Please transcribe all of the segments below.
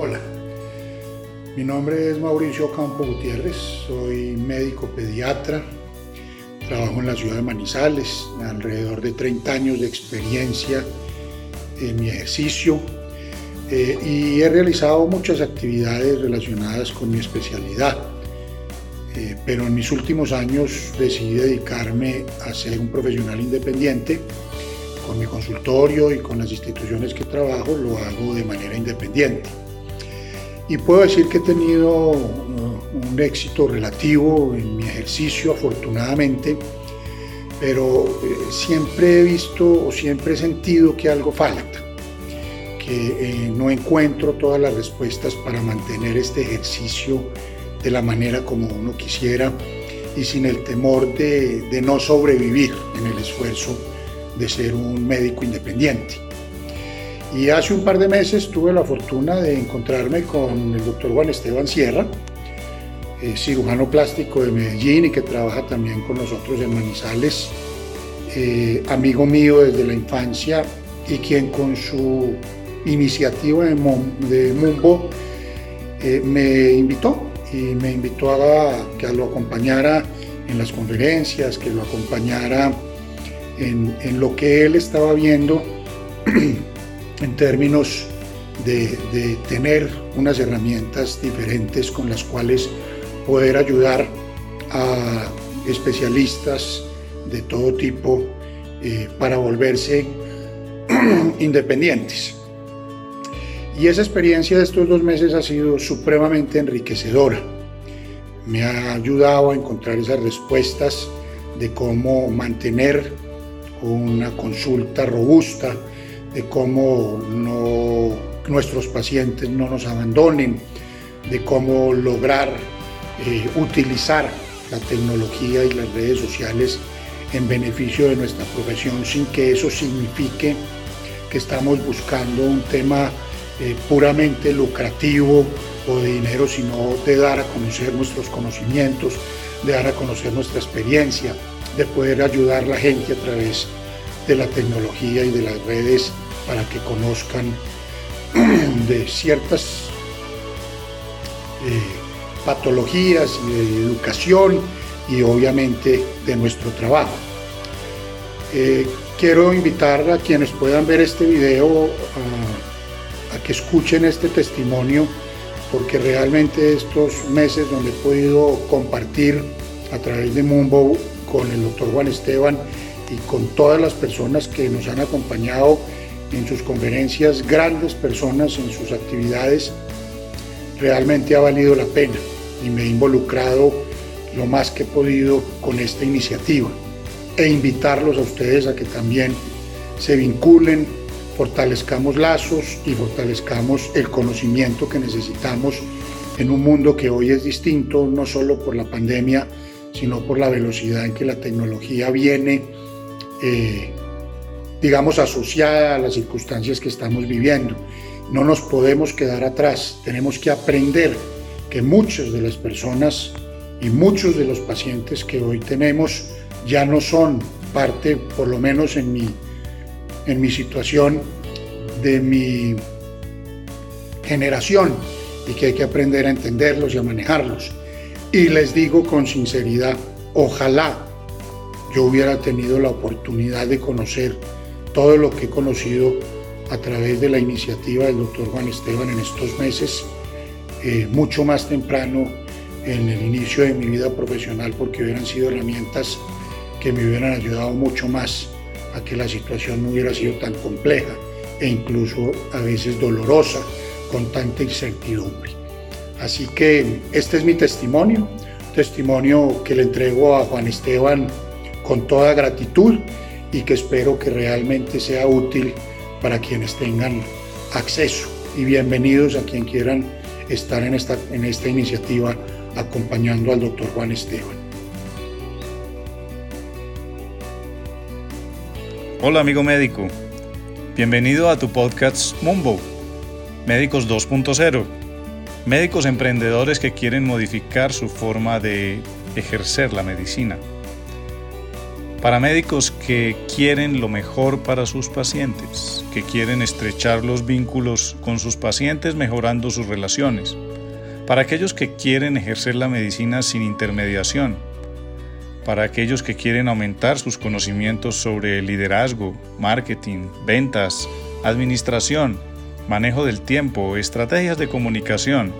Hola, mi nombre es Mauricio Campo Gutiérrez, soy médico pediatra, trabajo en la ciudad de Manizales, alrededor de 30 años de experiencia en mi ejercicio eh, y he realizado muchas actividades relacionadas con mi especialidad. Eh, pero en mis últimos años decidí dedicarme a ser un profesional independiente. Con mi consultorio y con las instituciones que trabajo lo hago de manera independiente. Y puedo decir que he tenido un éxito relativo en mi ejercicio, afortunadamente, pero eh, siempre he visto o siempre he sentido que algo falta, que eh, no encuentro todas las respuestas para mantener este ejercicio de la manera como uno quisiera y sin el temor de no sobrevivir en el esfuerzo de ser un médico independiente. Y hace un par de meses tuve la fortuna de encontrarme con el doctor Juan Esteban Sierra, eh, cirujano plástico de Medellín y que trabaja también con nosotros en Manizales, eh, amigo mío desde la infancia y quien con su iniciativa de, Mumbo eh, me invitó y me invitó a que lo acompañara en las conferencias, que lo acompañara en, en lo que él estaba viendo en términos de, tener unas herramientas diferentes con las cuales poder ayudar a especialistas de todo tipo eh, para volverse independientes. Y esa experiencia de estos dos meses ha sido supremamente enriquecedora. Me ha ayudado a encontrar esas respuestas de cómo mantener una consulta robusta, de cómo nuestros pacientes no nos abandonen, de cómo lograr eh, utilizar la tecnología y las redes sociales en beneficio de nuestra profesión sin que eso signifique que estamos buscando un tema eh, puramente lucrativo o de dinero, sino de dar a conocer nuestros conocimientos, de dar a conocer nuestra experiencia, de poder ayudar a la gente a través de la tecnología y de las redes para que conozcan de ciertas eh, patologías de educación y obviamente de nuestro trabajo. Eh, quiero invitar a quienes puedan ver este video a, a que escuchen este testimonio porque realmente estos meses donde he podido compartir a través de Mumbo con el doctor Juan Esteban y con todas las personas que nos han acompañado en sus conferencias, grandes personas en sus actividades, realmente ha valido la pena y me he involucrado lo más que he podido con esta iniciativa e invitarlos a ustedes a que también se vinculen, fortalezcamos lazos y fortalezcamos el conocimiento que necesitamos en un mundo que hoy es distinto, no solo por la pandemia, sino por la velocidad en que la tecnología viene eh, digamos, asociada a las circunstancias que estamos viviendo. No nos podemos quedar atrás, tenemos que aprender que muchas de las personas y muchos de los pacientes que hoy tenemos ya no son parte, por lo menos en mi, en mi situación, de mi generación y que hay que aprender a entenderlos y a manejarlos. Y les digo con sinceridad, ojalá yo hubiera tenido la oportunidad de conocer todo lo que he conocido a través de la iniciativa del doctor Juan Esteban en estos meses, eh, mucho más temprano en el inicio de mi vida profesional, porque hubieran sido herramientas que me hubieran ayudado mucho más a que la situación no hubiera sido tan compleja e incluso a veces dolorosa con tanta incertidumbre. Así que este es mi testimonio, testimonio que le entrego a Juan Esteban con toda gratitud y que espero que realmente sea útil para quienes tengan acceso. Y bienvenidos a quien quieran estar en esta, en esta iniciativa acompañando al doctor Juan Esteban. Hola amigo médico, bienvenido a tu podcast Mumbo, Médicos 2.0, médicos emprendedores que quieren modificar su forma de ejercer la medicina. Para médicos que quieren lo mejor para sus pacientes, que quieren estrechar los vínculos con sus pacientes mejorando sus relaciones, para aquellos que quieren ejercer la medicina sin intermediación, para aquellos que quieren aumentar sus conocimientos sobre liderazgo, marketing, ventas, administración, manejo del tiempo, estrategias de comunicación,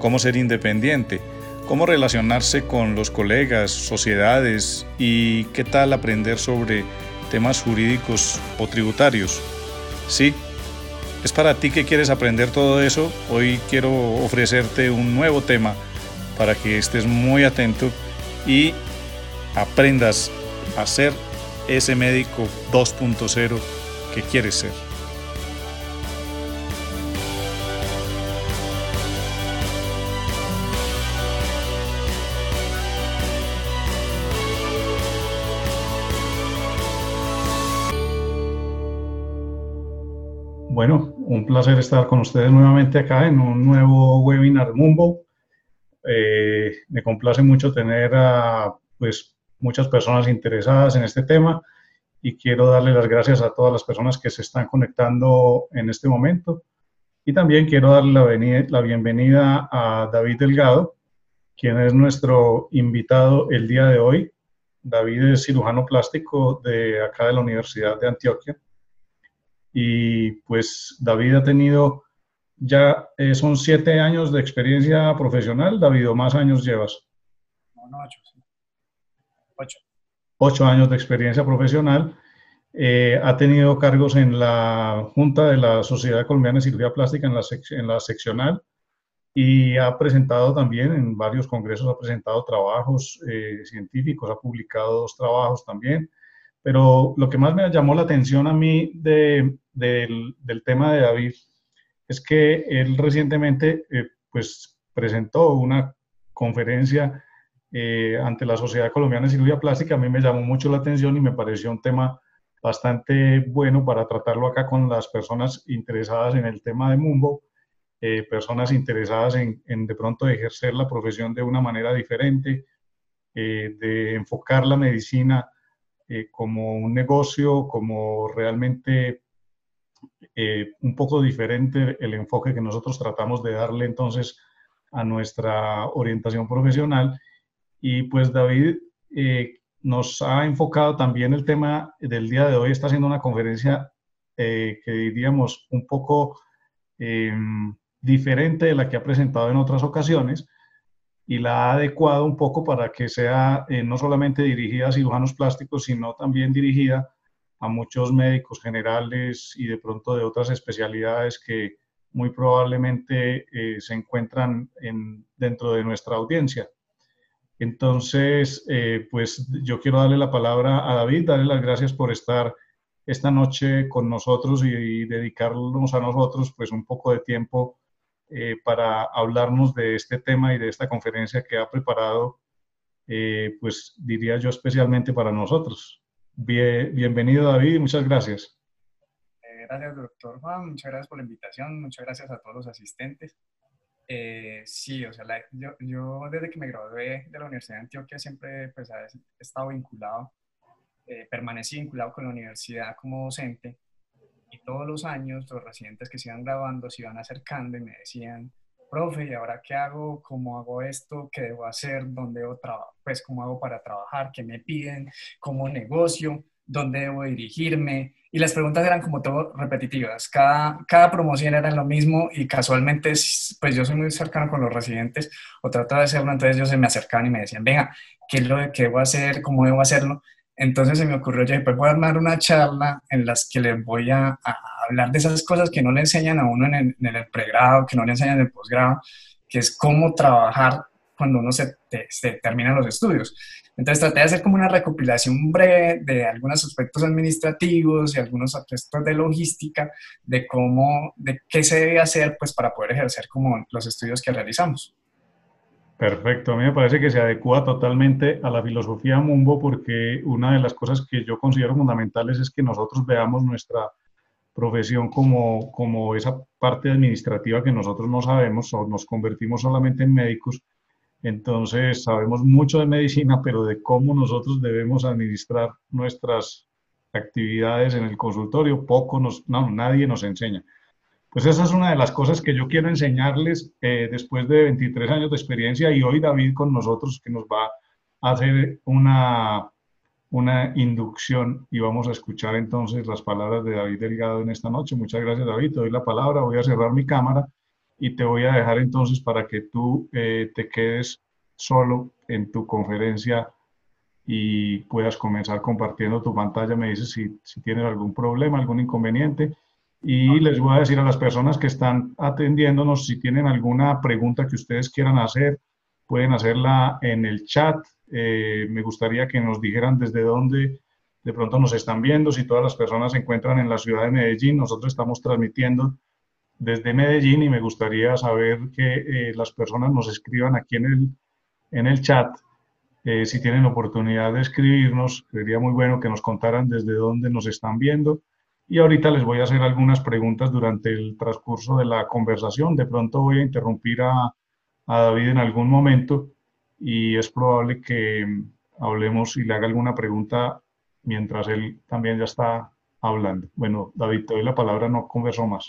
cómo ser independiente, cómo relacionarse con los colegas, sociedades y qué tal aprender sobre temas jurídicos o tributarios. Sí, es para ti que quieres aprender todo eso. Hoy quiero ofrecerte un nuevo tema para que estés muy atento y aprendas a ser ese médico 2.0 que quieres ser. Bueno, un placer estar con ustedes nuevamente acá en un nuevo webinar Mumbo. Eh, me complace mucho tener a pues, muchas personas interesadas en este tema y quiero darle las gracias a todas las personas que se están conectando en este momento. Y también quiero darle la, bienvenida a David Delgado, quien es nuestro invitado el día de hoy. David es cirujano plástico de acá de la Universidad de Antioquia y pues David ha tenido ya, eh, son siete años de experiencia profesional. David, ¿o más años llevas? No, no, ocho. Ocho. Ocho años de experiencia profesional. Eh, ha tenido cargos en la Junta de la Sociedad Colombiana de Cirugía Plástica en la, en la seccional y ha presentado también en varios congresos, ha presentado trabajos eh, científicos, ha publicado dos trabajos también. Pero lo que más me llamó la atención a mí de, del, del, tema de David es que él recientemente eh, pues presentó una conferencia eh, ante la Sociedad Colombiana de Cirugía Plástica. A mí me llamó mucho la atención y me pareció un tema bastante bueno para tratarlo acá con las personas interesadas en el tema de Mumbo, eh, personas interesadas en, en, de pronto ejercer la profesión de una manera diferente, de enfocar la medicina eh, como un negocio, como realmente eh, un poco diferente el enfoque que nosotros tratamos de darle entonces a nuestra orientación profesional. Y pues David eh, nos ha enfocado también el tema del día de hoy, está haciendo una conferencia que diríamos un poco diferente de la que ha presentado en otras ocasiones y la ha adecuado un poco para que sea eh, no solamente dirigida a cirujanos plásticos, sino también dirigida a muchos médicos generales y de pronto de otras especialidades que muy probablemente eh, se encuentran en, dentro de nuestra audiencia. Entonces, eh, pues yo quiero darle la palabra a David, darle las gracias por estar esta noche con nosotros y, y dedicarnos a nosotros pues un poco de tiempo eh, para hablarnos de este tema y de esta conferencia que ha preparado, eh, pues diría yo especialmente para nosotros. bienvenido David muchas gracias. Eh, gracias doctor Juan, muchas gracias por la invitación, muchas gracias a todos los asistentes. sí, o sea, yo, yo, desde que me gradué de la Universidad de Antioquia siempre pues, he estado vinculado, permanecí vinculado con la universidad como docente y todos los años los residentes que se iban graduando se iban acercando y me decían, profe, ¿y ahora qué hago? ¿Cómo hago esto? ¿Qué debo hacer? ¿Dónde debo trabajar? Pues, ¿cómo hago para trabajar? ¿Qué me piden? ¿Cómo negocio? ¿Dónde debo dirigirme? Y las preguntas eran como todo repetitivas. Cada, cada promoción era lo mismo y casualmente, pues yo soy muy cercano con los residentes o trato de hacerlo, entonces ellos se me acercaban y me decían, venga, ¿qué es lo que debo hacer? ¿Cómo debo hacerlo? Entonces se me ocurrió, ya pues voy a armar una charla en las que les voy a, hablar de esas cosas que no le enseñan a uno en el, pregrado, que no le enseñan en el posgrado, que es cómo trabajar cuando uno se, termina los estudios. Entonces traté de hacer como una recopilación breve de algunos aspectos administrativos y algunos aspectos de logística, de cómo, de qué se debe hacer pues para poder ejercer como los estudios que realizamos. Perfecto, a mí me parece que se adecua totalmente a la filosofía Mumbo porque una de las cosas que yo considero fundamentales es que nosotros veamos nuestra profesión como, como esa parte administrativa que nosotros no sabemos o nos convertimos solamente en médicos Entonces, sabemos mucho de medicina, pero de cómo nosotros debemos administrar nuestras actividades en el consultorio, poco nos, no, nadie nos enseña. Pues esa es una de las cosas que yo quiero enseñarles eh, después de 23 años de experiencia y hoy David con nosotros que nos va a hacer una, una inducción y vamos a escuchar entonces las palabras de David Delgado en esta noche. Muchas gracias David, te doy la palabra, voy a cerrar mi cámara y te voy a dejar entonces para que tú eh, te quedes solo en tu conferencia y puedas comenzar compartiendo tu pantalla. Me dices si, si tienes algún problema, algún inconveniente. Y les voy a decir a las personas que están atendiéndonos, si tienen alguna pregunta que ustedes quieran hacer, pueden hacerla en el chat. Eh, me gustaría que nos dijeran desde dónde de pronto nos están viendo, si todas las personas se encuentran en la ciudad de Medellín. Nosotros estamos transmitiendo desde Medellín y me gustaría saber que eh, las personas nos escriban aquí en el, en el chat. Eh, si tienen oportunidad de escribirnos, sería muy bueno que nos contaran desde dónde nos están viendo. Y ahorita les voy a hacer algunas preguntas durante el transcurso de la conversación. De pronto voy a interrumpir a, a David en algún momento y es probable que hablemos y le haga alguna pregunta mientras él también ya está hablando. Bueno, David, te doy la palabra, no converso más.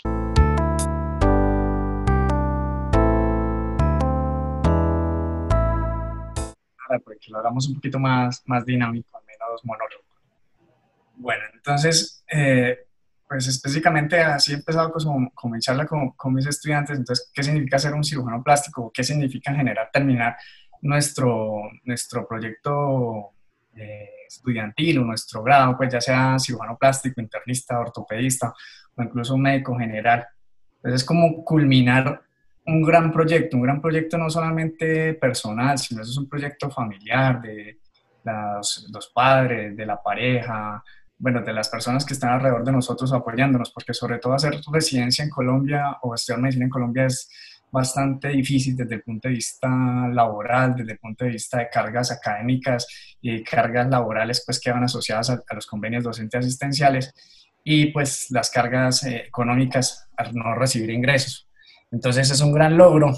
para que lo hagamos un poquito más, más dinámico, al menos monólogo. Bueno, entonces, eh, pues específicamente así he empezado como, como charla con, con, mis estudiantes, entonces, ¿qué significa ser un cirujano plástico? ¿Qué significa generar, terminar nuestro, nuestro proyecto eh, estudiantil o nuestro grado, pues ya sea cirujano plástico, internista, ortopedista o incluso un médico general? Entonces es como culminar un gran proyecto, un gran proyecto no solamente personal, sino es un proyecto familiar de los, padres, de la pareja, bueno, de las personas que están alrededor de nosotros apoyándonos, porque sobre todo hacer residencia en Colombia o estudiar medicina en Colombia es bastante difícil desde el punto de vista laboral, desde el punto de vista de cargas académicas y cargas laborales pues que van asociadas a, los convenios docentes asistenciales y pues las cargas eh, económicas al no recibir ingresos. Entonces es un gran logro,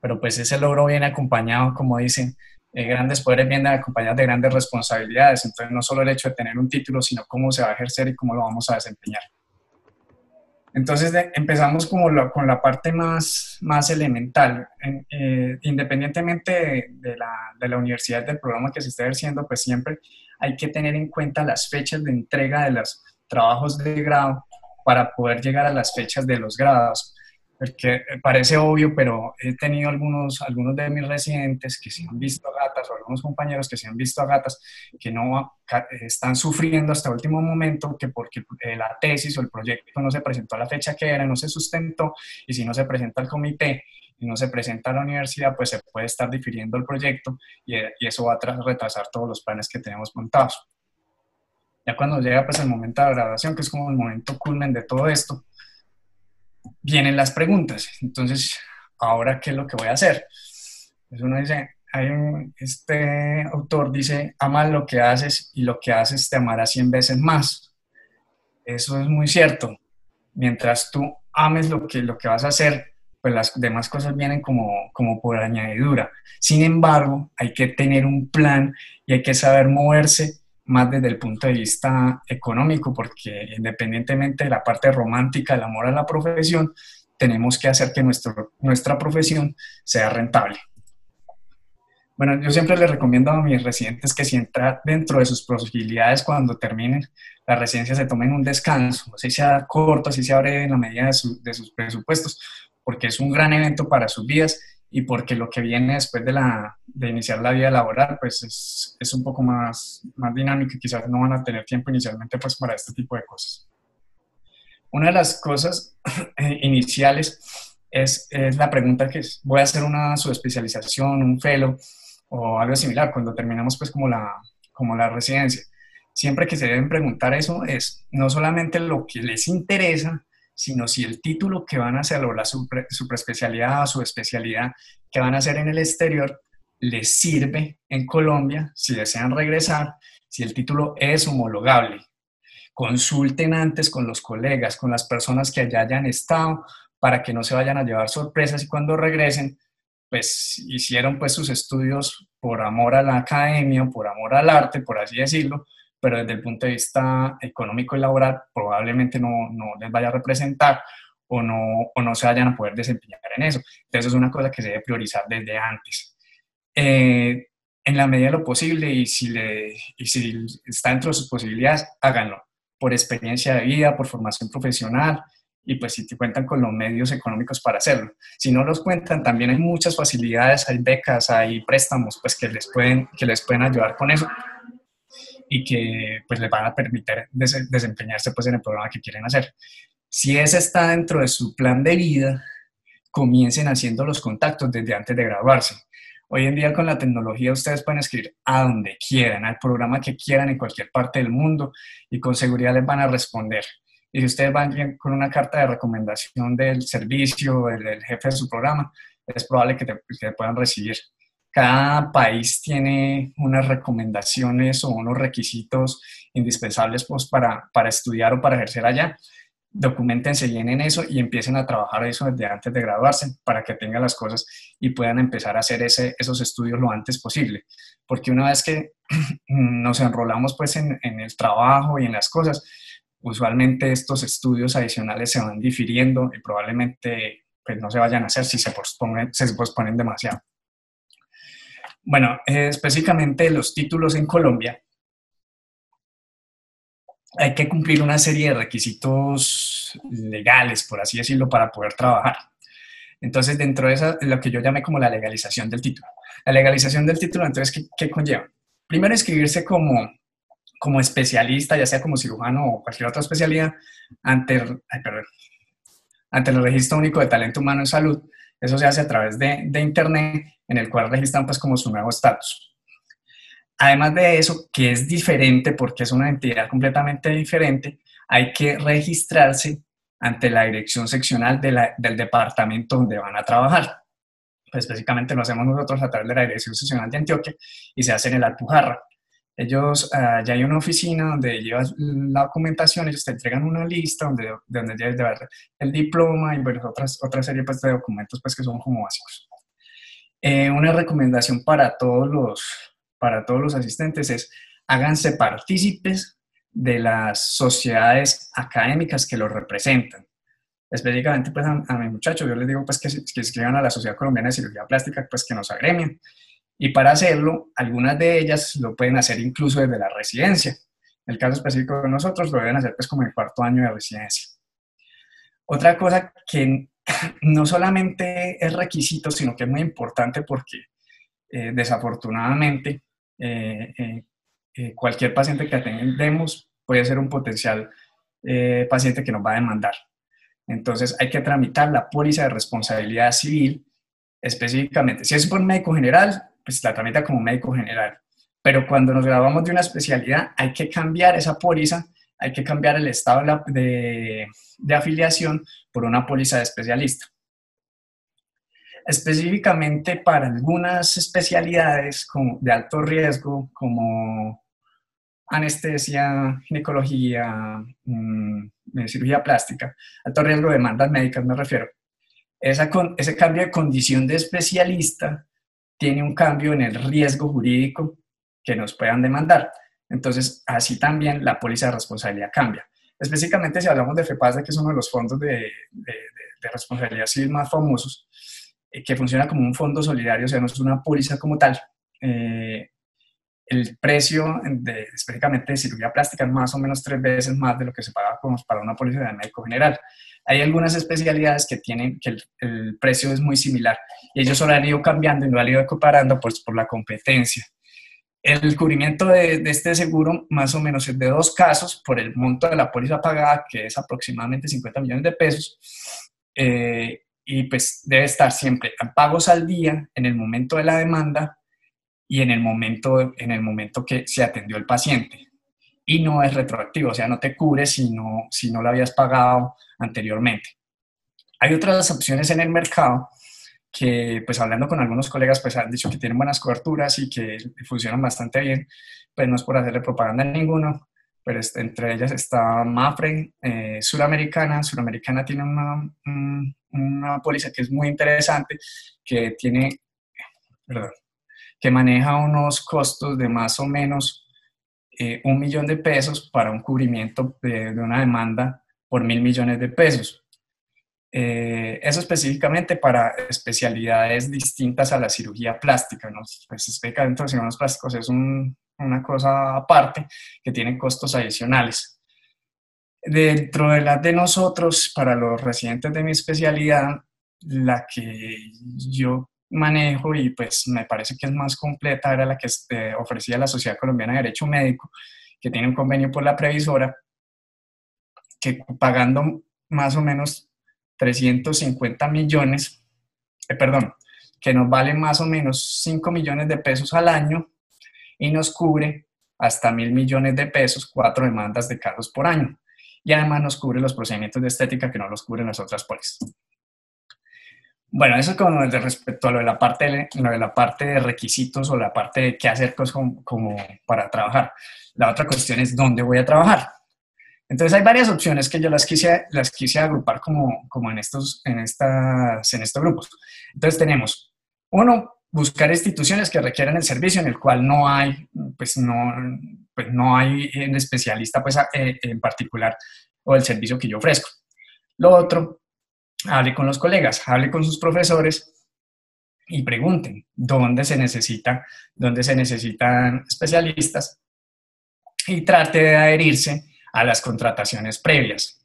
pero pues ese logro viene acompañado, como dicen, eh, grandes poderes vienen acompañados de grandes responsabilidades. Entonces no solo el hecho de tener un título, sino cómo se va a ejercer y cómo lo vamos a desempeñar. Entonces empezamos como con la parte más, más elemental. Eh, independientemente de, la, de la universidad, del programa que se esté ejerciendo, pues siempre hay que tener en cuenta las fechas de entrega de los trabajos de grado para poder llegar a las fechas de los grados porque parece obvio, pero he tenido algunos, algunos de mis residentes que se han visto a gatas, o algunos compañeros que se han visto a gatas, que no están sufriendo hasta el último momento, que porque la tesis o el proyecto no se presentó a la fecha que era, no se sustentó, y si no se presenta al comité y no se presenta a la universidad, pues se puede estar difiriendo el proyecto y, y eso va a retrasar todos los planes que tenemos montados. Ya cuando llega pues el momento de la graduación, que es como el momento culmen de todo esto, vienen las preguntas. Entonces, ¿ahora qué es lo que voy a hacer? Pues uno dice, este autor dice, ama lo que haces y lo que haces te amará 100 veces más. Eso es muy cierto. Mientras tú ames lo que, lo que vas a hacer, pues las demás cosas vienen como, como por añadidura. Sin embargo, hay que tener un plan y hay que saber moverse más desde el punto de vista económico, porque independientemente de la parte romántica, el amor a la profesión, tenemos que hacer que nuestro, nuestra profesión sea rentable. Bueno, yo siempre les recomiendo a mis residentes que si entra dentro de sus posibilidades cuando terminen la residencia se tomen un descanso, así sea corto, así se abre en la medida de sus presupuestos, porque es un gran evento para sus vidas y porque lo que viene después de, la, de iniciar la vida laboral, pues es, es, un poco más, más dinámico y quizás no van a tener tiempo inicialmente pues para este tipo de cosas. Una de las cosas eh, iniciales es, es, la pregunta que es, voy a hacer una subespecialización, un fellow o algo similar cuando terminamos pues como la, como la residencia. Siempre que se deben preguntar eso es no solamente lo que les interesa, sino si el título que van a hacer o la superespecialidad o su especialidad que van a hacer en el exterior les sirve en Colombia si desean regresar, si el título es homologable. Consulten antes con los colegas, con las personas que allá hayan estado, para que no se vayan a llevar sorpresas y cuando regresen, pues hicieron pues sus estudios por amor a la academia, por amor al arte, por así decirlo, pero desde el punto de vista económico y laboral probablemente no, no les vaya a representar o no, o no se vayan a poder desempeñar en eso. Entonces es una cosa que se debe priorizar desde antes. Eh, en la medida de lo posible y si, le, y si está dentro de sus posibilidades, háganlo por experiencia de vida, por formación profesional y pues si te cuentan con los medios económicos para hacerlo. Si no los cuentan, también hay muchas facilidades, hay becas, hay préstamos pues que les pueden, que les pueden ayudar con eso y que pues les van a permitir desempeñarse pues en el programa que quieren hacer. Si ese está dentro de su plan de vida, comiencen haciendo los contactos desde antes de graduarse. Hoy en día con la tecnología ustedes pueden escribir a donde quieran, al programa que quieran en cualquier parte del mundo y con seguridad les van a responder. Y si ustedes van con una carta de recomendación del servicio, del, jefe de su programa, es probable que te, puedan recibir. Cada país tiene unas recomendaciones o unos requisitos indispensables pues, para, para estudiar o para ejercer allá documentense bien en eso y empiecen a trabajar eso desde antes de graduarse para que tengan las cosas y puedan empezar a hacer ese, esos estudios lo antes posible. Porque una vez que nos enrolamos pues en, en, el trabajo y en las cosas, usualmente estos estudios adicionales se van difiriendo y probablemente pues no se vayan a hacer si se posponen, se posponen demasiado. Bueno, específicamente los títulos en Colombia hay que cumplir una serie de requisitos legales, por así decirlo, para poder trabajar. Entonces, dentro de eso, lo que yo llamé como la legalización del título. La legalización del título, entonces, ¿qué, conlleva? Primero, inscribirse como, como especialista, ya sea como cirujano o cualquier otra especialidad, ante, ante el Registro Único de Talento Humano en Salud. Eso se hace a través de, de Internet, en el cual registran pues como su nuevo estatus. Además de eso, que es diferente porque es una entidad completamente diferente, hay que registrarse ante la dirección seccional del departamento donde van a trabajar. Pues específicamente lo hacemos nosotros a través de la dirección seccional de Antioquia y se hace en el Alpujarra. Ellos, ah, ya hay una oficina donde llevas la documentación, ellos te entregan una lista donde, donde debes llevar el diploma y bueno, otras, otra serie pues, de documentos pues, que son como básicos. Eh, una recomendación para todos los, para todos los asistentes es háganse partícipes de las sociedades académicas que los representan. Específicamente pues, a, mis muchachos, yo les digo pues, que, que escriban a la Sociedad Colombiana de Cirugía Plástica, pues que nos agremien. Y para hacerlo, algunas de ellas lo pueden hacer incluso desde la residencia. En el caso específico de nosotros, lo deben hacer pues como el cuarto año de residencia. Otra cosa que no solamente es requisito, sino que es muy importante porque eh, desafortunadamente eh, eh, cualquier paciente que atendemos puede ser un potencial paciente que nos va a demandar. Entonces hay que tramitar la póliza de responsabilidad civil específicamente. Si es por médico general, pues la tramita como médico general. Pero cuando nos grabamos de una especialidad, hay que cambiar esa póliza, hay que cambiar el estado de, de afiliación por una póliza de especialista específicamente para algunas especialidades de alto riesgo como anestesia, ginecología, mm, cirugía plástica, alto riesgo de demandas médicas me refiero. Esa ese cambio de condición de especialista tiene un cambio en el riesgo jurídico que nos puedan demandar. Entonces, así también la póliza de responsabilidad cambia. Específicamente si hablamos de FEPASA, que es uno de los fondos de, responsabilidad civil más famosos, eh, que funciona como un fondo solidario, o sea, no es una póliza como tal. Eh, el precio de, específicamente de cirugía plástica es más o menos tres veces más de lo que se paga para una póliza de médico general. Hay algunas especialidades que tienen que el, precio es muy similar y ellos solo han ido cambiando y no han ido comparando pues, por la competencia. El cubrimiento de, este seguro más o menos es de dos casos por el monto de la póliza pagada, que es aproximadamente 50 millones de pesos, eh, y pues debe estar siempre a pagos al día en el momento de la demanda y en el momento, en el momento que se atendió el paciente. Y no es retroactivo, o sea, no te cubre si no, si no lo habías pagado anteriormente. Hay otras opciones en el mercado que, pues hablando con algunos colegas, pues han dicho que tienen buenas coberturas y que funcionan bastante bien, pues no es por hacerle propaganda a ninguno, pues entre ellas está Mafre, eh, Suramericana. Suramericana tiene una, una póliza que es muy interesante, que tiene, perdón, que maneja unos costos de más o menos eh, un millón de pesos para un cubrimiento de, una demanda por mil millones de pesos. Eh, eso específicamente para especialidades distintas a la cirugía plástica. ¿no? Pues específicamente los cirujanos plásticos es una cosa aparte que tiene costos adicionales. Dentro de las de nosotros, para los residentes de mi especialidad, la que yo manejo y pues me parece que es más completa era la que este, ofrecía la Sociedad Colombiana de Derecho Médico, que tiene un convenio por la previsora, que pagando más o menos 350 millones, eh, perdón, que nos vale más o menos 5 millones de pesos al año y nos cubre hasta mil millones de pesos, cuatro demandas de cargos por año. Y además nos cubre los procedimientos de estética que no los cubren las otras pólizas. Bueno, eso es de respecto a lo de la parte de, lo de la parte de requisitos o la parte de qué hacer pues, como, como, para trabajar. La otra cuestión es dónde voy a trabajar. Entonces hay varias opciones que yo las quise, las quise agrupar como, como en, estos, en, estas, en estos grupos. Entonces tenemos, uno, buscar instituciones que requieran el servicio en el cual no hay, pues no, pues no hay un especialista pues, eh, en particular o el servicio que yo ofrezco. Lo otro, hable con los colegas, hable con sus profesores y pregunten dónde se necesita, dónde se necesitan especialistas y trate de adherirse a las contrataciones previas.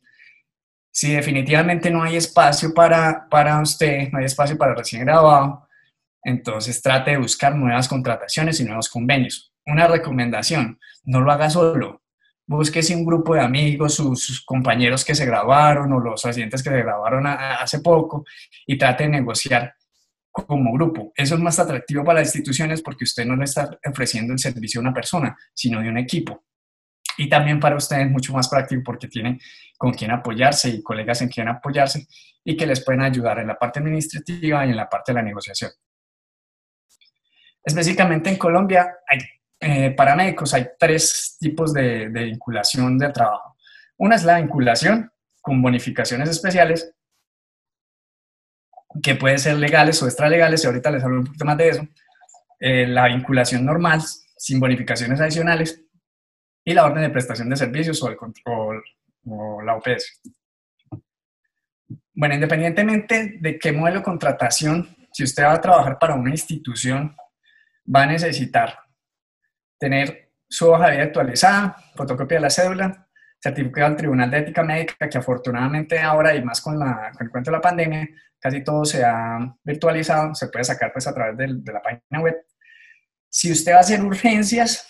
Si definitivamente no hay espacio para, para usted, no hay espacio para recién graduado, entonces trate de buscar nuevas contrataciones y nuevos convenios. Una recomendación, no lo haga solo, búsquese un grupo de amigos, sus, compañeros que se graduaron o los residentes que se graduaron hace poco y trate de negociar como grupo. Eso es más atractivo para las instituciones porque usted no le está ofreciendo el servicio a una persona, sino de un equipo. Y también para usted es mucho más práctico porque tiene con quién apoyarse y colegas en quien apoyarse y que les pueden ayudar en la parte administrativa y en la parte de la negociación. Específicamente en Colombia hay eh, para médicos hay tres tipos de, vinculación de trabajo. Una es la vinculación con bonificaciones especiales, que pueden ser legales o extralegales, y ahorita les hablo un poquito más de eso. Eh, la vinculación normal, sin bonificaciones adicionales, y la orden de prestación de servicios o, el control, o la OPS. Bueno, independientemente de qué modelo de contratación, si usted va a trabajar para una institución, va a necesitar tener su hoja de vida actualizada, fotocopia de la cédula, certificado del Tribunal de Ética Médica, que afortunadamente ahora y más con, la, con el cuento de la pandemia, casi todo se ha virtualizado, se puede sacar pues a través de, de la página web. Si usted va a hacer urgencias,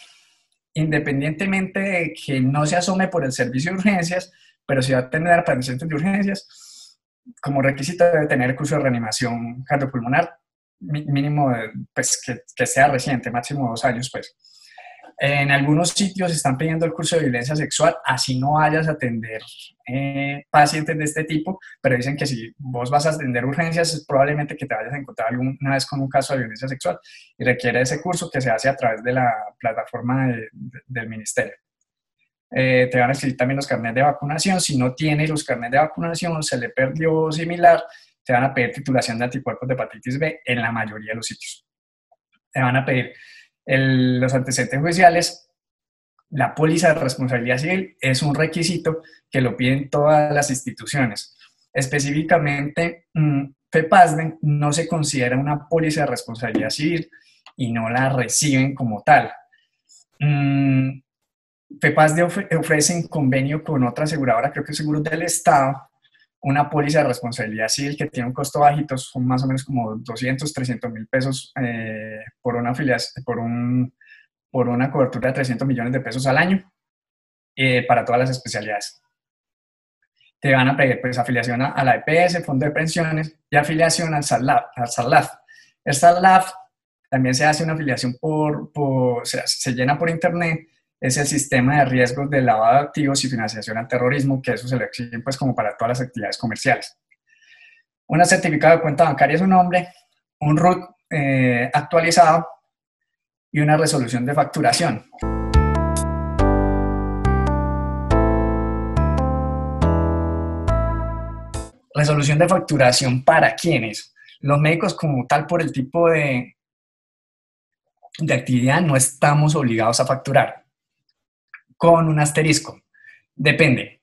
independientemente de que no se asome por el servicio de urgencias, pero si va a tener pacientes de urgencias, como requisito debe tener curso de reanimación cardiopulmonar, mínimo pues, que, que sea reciente, máximo dos años, pues. En algunos sitios están pidiendo el curso de violencia sexual, así no vayas a atender eh, pacientes de este tipo, pero dicen que si vos vas a atender urgencias, es probablemente que te vayas a encontrar alguna vez con un caso de violencia sexual y requiere ese curso que se hace a través de la plataforma del ministerio. Eh, te van a exigir también los carnets de vacunación. Si no tienes los carnets de vacunación, se le perdió similar, te van a pedir titulación de anticuerpos de hepatitis B en la mayoría de los sitios. Te van a pedir los antecedentes judiciales, la póliza de responsabilidad civil es un requisito que lo piden todas las instituciones. Específicamente, mm, FEPASDE no se considera una póliza de responsabilidad civil y no la reciben como tal. Mm, FEPASDE ofrece en convenio con otra aseguradora, creo que es Seguro del Estado, una póliza de responsabilidad civil que tiene un costo bajito, son más o menos como 200, 300 mil pesos eh, por, una por, un, por una cobertura de 300 millones de pesos al año eh, para todas las especialidades. Te van a pedir pues, afiliación a, la EPS, Fondo de Pensiones, y afiliación al SARLAF. Al SARLAF. El SARLAF también se hace una afiliación por, por se, se llena por internet es el sistema de riesgos de lavado de activos y financiación al terrorismo, que eso se le exige pues como para todas las actividades comerciales. Una certificado de cuenta bancaria es un nombre, un RUT eh, actualizado y una resolución de facturación. Resolución de facturación para quiénes? Los médicos como tal por el tipo de, de actividad no estamos obligados a facturar. Con un asterisco. Depende.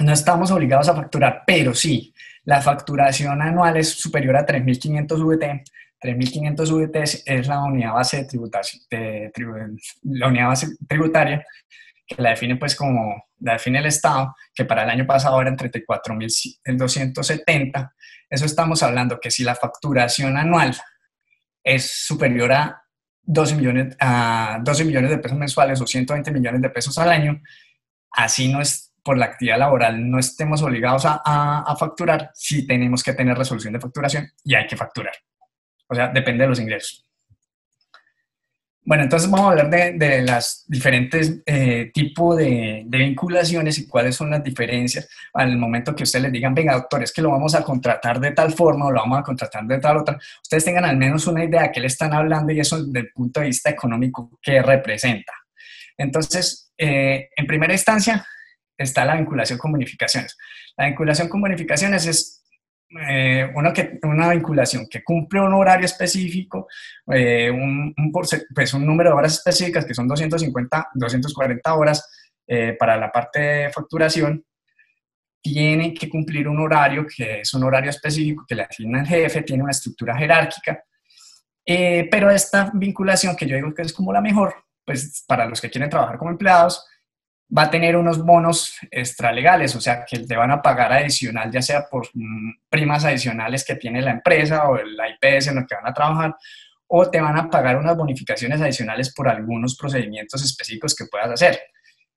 No estamos obligados a facturar, pero sí, la facturación anual es superior a 3.500 VT. 3.500 VT es la unidad base de, la unidad base tributaria que la define pues como la define el Estado, que para el año pasado eran 34.270. Eso estamos hablando que si la facturación anual es superior a 12 millones, a 12 millones de pesos mensuales o 120 millones de pesos al año, así no es por la actividad laboral, no estemos obligados a, a, facturar, si tenemos que tener resolución de facturación y hay que facturar. O sea, depende de los ingresos. Bueno, entonces vamos a hablar de, de las diferentes eh, tipos de, de, vinculaciones y cuáles son las diferencias al momento que ustedes les digan, venga, doctor, es que lo vamos a contratar de tal forma o lo vamos a contratar de tal otra. Ustedes tengan al menos una idea de qué le están hablando y eso desde el punto de vista económico que representa. Entonces, eh, en primera instancia está la vinculación con bonificaciones. La vinculación con bonificaciones es eh, una, que, una vinculación que cumple un horario específico, eh, un, pues un número de horas específicas que son 250, 240 horas eh, para la parte de facturación, tiene que cumplir un horario que es un horario específico que le asigna el jefe, tiene una estructura jerárquica, pero esta vinculación que yo digo que es como la mejor, pues para los que quieren trabajar como empleados, va a tener unos bonos extralegales, o sea, que te van a pagar adicional, ya sea por mm, primas adicionales que tiene la empresa o el IPS en lo que van a trabajar, o te van a pagar unas bonificaciones adicionales por algunos procedimientos específicos que puedas hacer.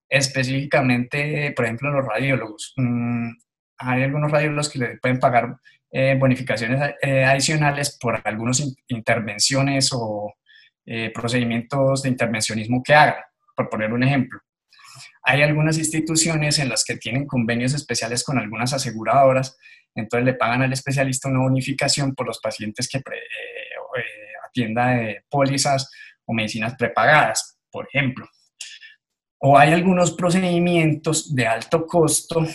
Específicamente, por ejemplo, los radiólogos. Mm, hay algunos radiólogos que le pueden pagar eh, bonificaciones eh, adicionales por algunas intervenciones o eh, procedimientos de intervencionismo que hagan, por poner un ejemplo. Hay algunas instituciones en las que tienen convenios especiales con algunas aseguradoras, entonces le pagan al especialista una bonificación por los pacientes que eh, atienda de pólizas o medicinas prepagadas, por ejemplo. O hay algunos procedimientos de alto costo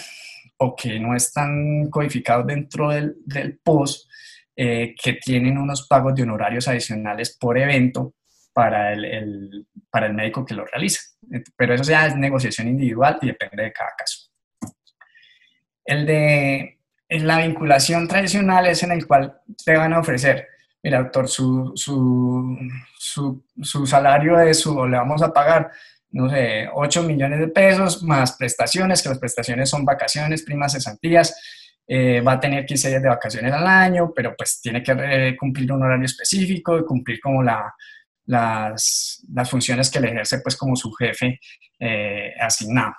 o que no están codificados dentro del, del POS, eh, que tienen unos pagos de honorarios adicionales por evento para el, para el médico que lo realiza. Pero eso ya es negociación individual y depende de cada caso. El de la vinculación tradicional es en el cual te van a ofrecer, mira, doctor, su, su, su, su salario es su, le vamos a pagar, no sé, 8 millones de pesos más prestaciones, que las prestaciones son vacaciones, primas, cesantías, eh, va a tener 15 días de vacaciones al año, pero pues tiene que eh, cumplir un horario específico y cumplir como la, las, las funciones que le ejerce pues como su jefe eh, asignado.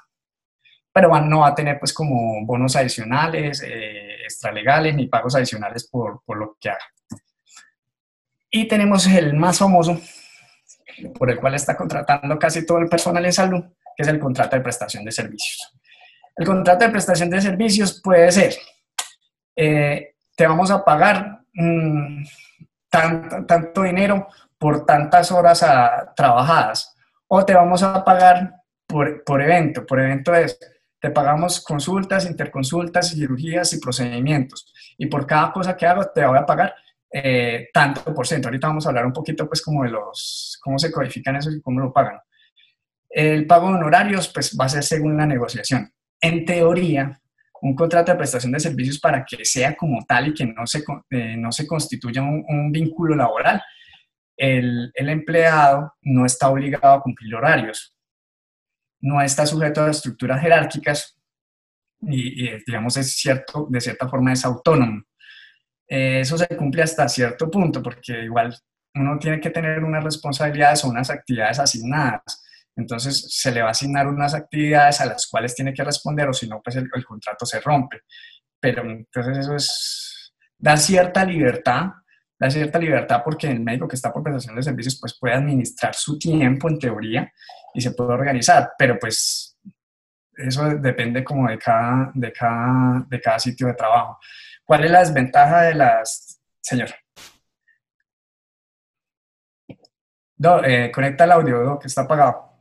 Pero no va a tener pues como bonos adicionales, eh, extralegales, ni pagos adicionales por, por lo que haga. Y tenemos el más famoso, por el cual está contratando casi todo el personal en salud, que es el contrato de prestación de servicios. El contrato de prestación de servicios puede ser, eh, te vamos a pagar mm, tanto, tanto, dinero por tantas horas a, trabajadas o te vamos a pagar por, por evento. Por evento es, te pagamos consultas, interconsultas, cirugías y procedimientos. Y por cada cosa que hago te voy a pagar eh, tanto por ciento. Ahorita vamos a hablar un poquito pues como de los, cómo se codifican eso y cómo lo pagan. El pago de honorarios pues va a ser según la negociación. En teoría, un contrato de prestación de servicios para que sea como tal y que no se, eh, no se constituya un, un vínculo laboral, el, empleado no está obligado a cumplir horarios, no está sujeto a estructuras jerárquicas y, digamos, es cierto, de cierta forma es autónomo. Eh, eso se cumple hasta cierto punto, porque igual uno tiene que tener unas responsabilidades o unas actividades asignadas. Entonces se le va a asignar unas actividades a las cuales tiene que responder o si no, pues el, el contrato se rompe. Pero entonces eso es, da cierta libertad da cierta libertad porque el médico que está por prestación de servicios pues puede administrar su tiempo en teoría y se puede organizar, pero pues eso depende como de cada, de cada, de cada sitio de trabajo. ¿Cuál es la desventaja de las... Señor. Eh, conecta el audio, que está apagado.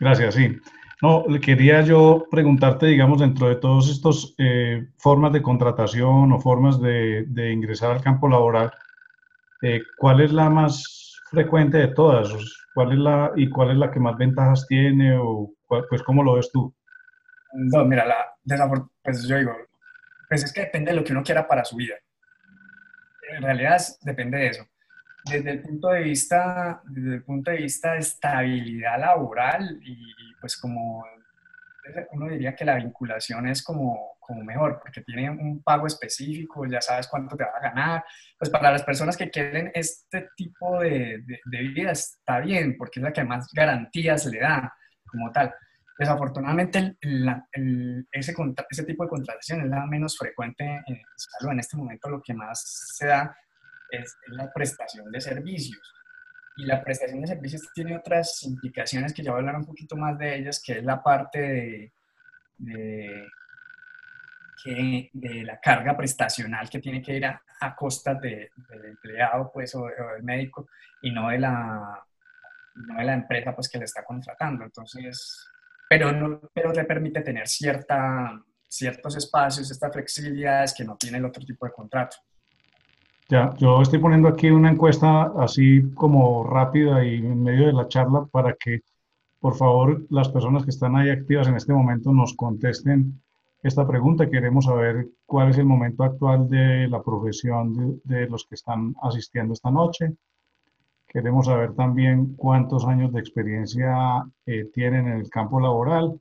Gracias, sí. No, quería yo preguntarte, digamos, dentro de todos estos eh, formas de contratación o formas de, ingresar al campo laboral, eh, ¿cuál es la más frecuente de todas? ¿Cuál es la, ¿Y cuál es la que más ventajas tiene? O, pues, ¿cómo lo ves tú? No, mira, la, pues yo digo, pues es que depende de lo que uno quiera para su vida. En realidad depende de eso desde el punto de vista, desde el punto de vista de estabilidad laboral y, pues como uno diría que la vinculación es como, como mejor, porque tiene un pago específico, ya sabes cuánto te va a ganar. Pues para las personas que quieren este tipo de, de, vida está bien, porque es la que más garantías le da como tal. Desafortunadamente, el, ese, ese tipo de contratación es la menos frecuente en salud. En este momento lo que más se da es la prestación de servicios. Y la prestación de servicios tiene otras implicaciones que ya voy a hablar un poquito más de ellas, que es la parte de, de, la carga prestacional que tiene que ir a, a costas del empleado pues, o, del médico y no de, la, no de la empresa pues, que le está contratando. Entonces, pero, no, pero le permite tener cierta, ciertos espacios, estas flexibilidades que no tiene el otro tipo de contrato. Ya, yo estoy poniendo aquí una encuesta así como rápida y en medio de la charla para que, por favor, las personas que están ahí activas en este momento nos contesten esta pregunta. Queremos saber cuál es el momento actual de la profesión de, los que están asistiendo esta noche. Queremos saber también cuántos años de experiencia eh, tienen en el campo laboral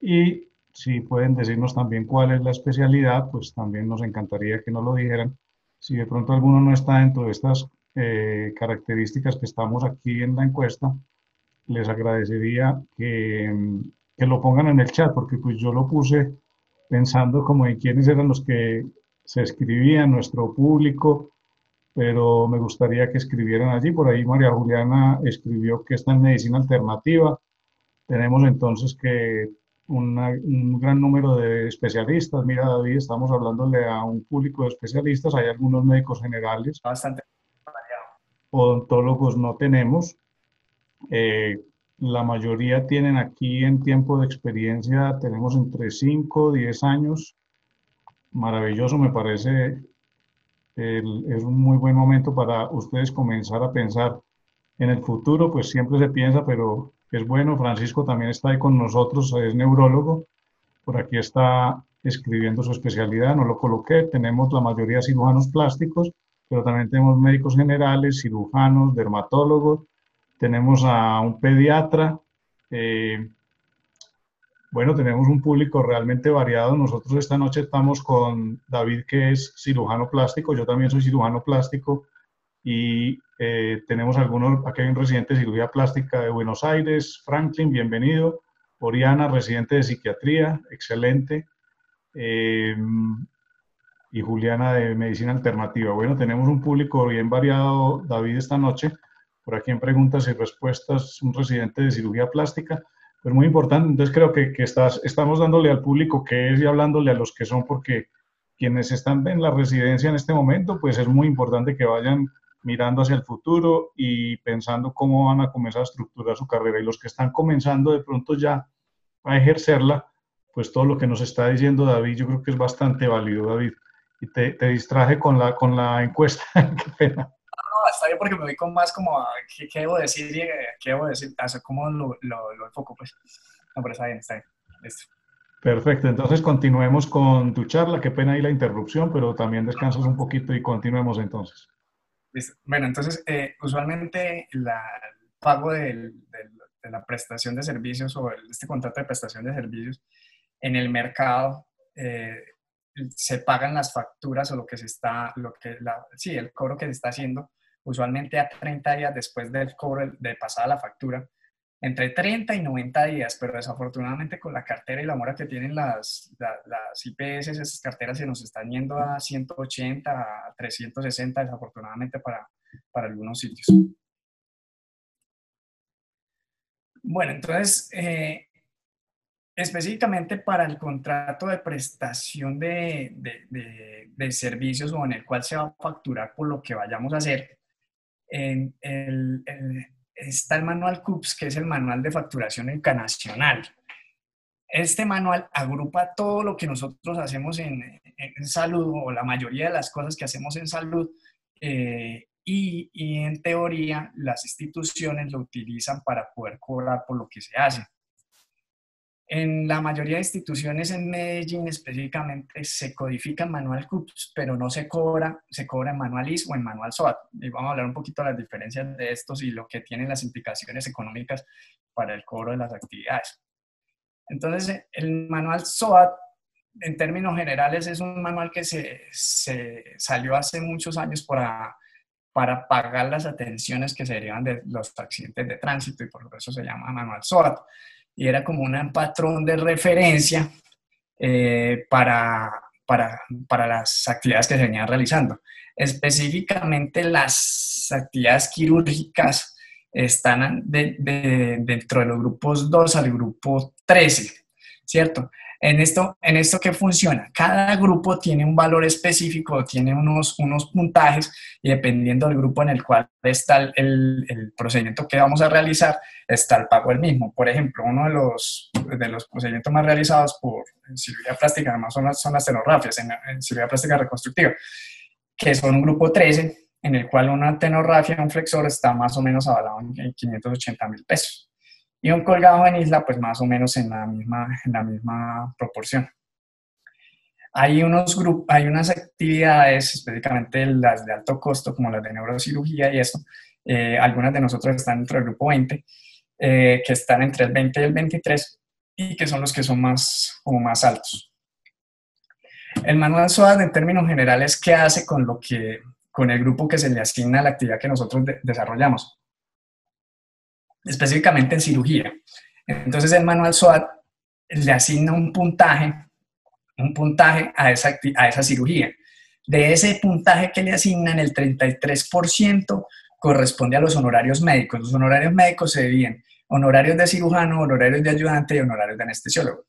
y si pueden decirnos también cuál es la especialidad, pues también nos encantaría que nos lo dijeran si de pronto alguno no está dentro de estas eh, características que estamos aquí en la encuesta, les agradecería que, que, lo pongan en el chat, porque pues yo lo puse pensando como en quiénes eran los que se escribían, nuestro público, pero me gustaría que escribieran allí. Por ahí María Juliana escribió que está en medicina alternativa. Tenemos entonces que un gran número de especialistas. Mira, David, estamos hablándole a un público de especialistas. Hay algunos médicos generales. Bastante Odontólogos no tenemos. Eh, la mayoría tienen aquí en tiempo de experiencia, tenemos entre 5 10 años. Maravilloso, me parece. es un muy buen momento para ustedes comenzar a pensar en el futuro, pues siempre se piensa, pero es bueno. Francisco también está ahí con nosotros, es neurólogo. Por aquí está escribiendo su especialidad, no lo coloqué. Tenemos la mayoría cirujanos plásticos, pero también tenemos médicos generales, cirujanos, dermatólogos. Tenemos a un pediatra. Eh, bueno, tenemos un público realmente variado. Nosotros esta noche estamos con David, que es cirujano plástico. Yo también soy cirujano plástico y eh, tenemos algunos, aquí hay un residente de cirugía plástica de Buenos Aires, Franklin, bienvenido. Oriana, residente de psiquiatría, excelente. Eh, y Juliana de medicina alternativa. Bueno, tenemos un público bien variado, David, esta noche. Por aquí en preguntas y respuestas, un residente de cirugía plástica. Pues muy importante, entonces creo que, que estás, estamos dándole al público que es y hablándole a los que son, porque quienes están en la residencia en este momento, pues es muy importante que vayan mirando hacia el futuro y pensando cómo van a comenzar a estructurar su carrera. Y los que están comenzando de pronto ya a ejercerla, pues todo lo que nos está diciendo David, yo creo que es bastante válido, David. Y te, te distraje con la, con la encuesta, qué pena. No, está bien porque me voy con más como, a, ¿qué, ¿qué, debo decir? ¿Qué debo decir? O sea, ¿cómo lo, lo, lo enfoco? Pues, no, pero está bien, está bien. Listo. Perfecto, entonces continuemos con tu charla. Qué pena ahí la interrupción, pero también descansas un poquito y continuemos entonces. Bueno, entonces, eh, usualmente el pago de la prestación de servicios o este contrato de prestación de servicios en el mercado eh, se pagan las facturas o lo que se está, lo que la, sí, el cobro que se está haciendo usualmente a 30 días después del cobro de pasada la factura entre 30 y 90 días, pero desafortunadamente con la cartera y la mora que tienen las, IPS, esas carteras se nos están yendo a 180, a 360, desafortunadamente para, para algunos sitios. Bueno, entonces, eh, específicamente para el contrato de prestación de, de, de, servicios o en el cual se va a facturar por lo que vayamos a hacer, en el está el manual CUPS, que es el manual de facturación internacional. Este manual agrupa todo lo que nosotros hacemos en, salud o la mayoría de las cosas que hacemos en salud eh, y, y, en teoría las instituciones lo utilizan para poder cobrar por lo que se hace. En la mayoría de instituciones en Medellín específicamente se codifica en manual CUPS, pero no se cobra, se cobra en manual IS o en manual SOAT. Y vamos a hablar un poquito de las diferencias de estos y lo que tienen las implicaciones económicas para el cobro de las actividades. Entonces, el manual SOAT, en términos generales, es un manual que se, se salió hace muchos años para, para pagar las atenciones que se derivan de los accidentes de tránsito y por eso se llama manual SOAT y era como un patrón de referencia eh, para, para, para, las actividades que se venían realizando. Específicamente las actividades quirúrgicas están dentro de los grupos 2 al grupo 13, ¿cierto? En esto, en esto que funciona, cada grupo tiene un valor específico, tiene unos, unos puntajes y dependiendo del grupo en el cual está el, el, procedimiento que vamos a realizar, está el pago el mismo. Por ejemplo, uno de los, de los procedimientos más realizados por cirugía plástica, además son las, son las tenorrafias en, en cirugía plástica reconstructiva, que son un grupo 13, en el cual una tenorrafia, un flexor, está más o menos avalado en 580 mil pesos y un colgado en isla, pues más o menos en la misma, en la misma proporción. Hay, unos hay unas actividades, específicamente las de alto costo, como las de neurocirugía y esto, eh, algunas de nosotros están dentro del grupo 20, eh, que están entre el 20 y el 23, y que son los que son más, como más altos. El manual SOAD, en términos generales, ¿qué hace con, lo que, con el grupo que se le asigna a la actividad que nosotros desarrollamos? Específicamente en cirugía. Entonces el manual SOAT le asigna un puntaje, un puntaje a esa, cirugía. De ese puntaje que le asignan, el 33% corresponde a los honorarios médicos. Los honorarios médicos se dividen honorarios de cirujano, honorarios de ayudante y honorarios de anestesiólogo.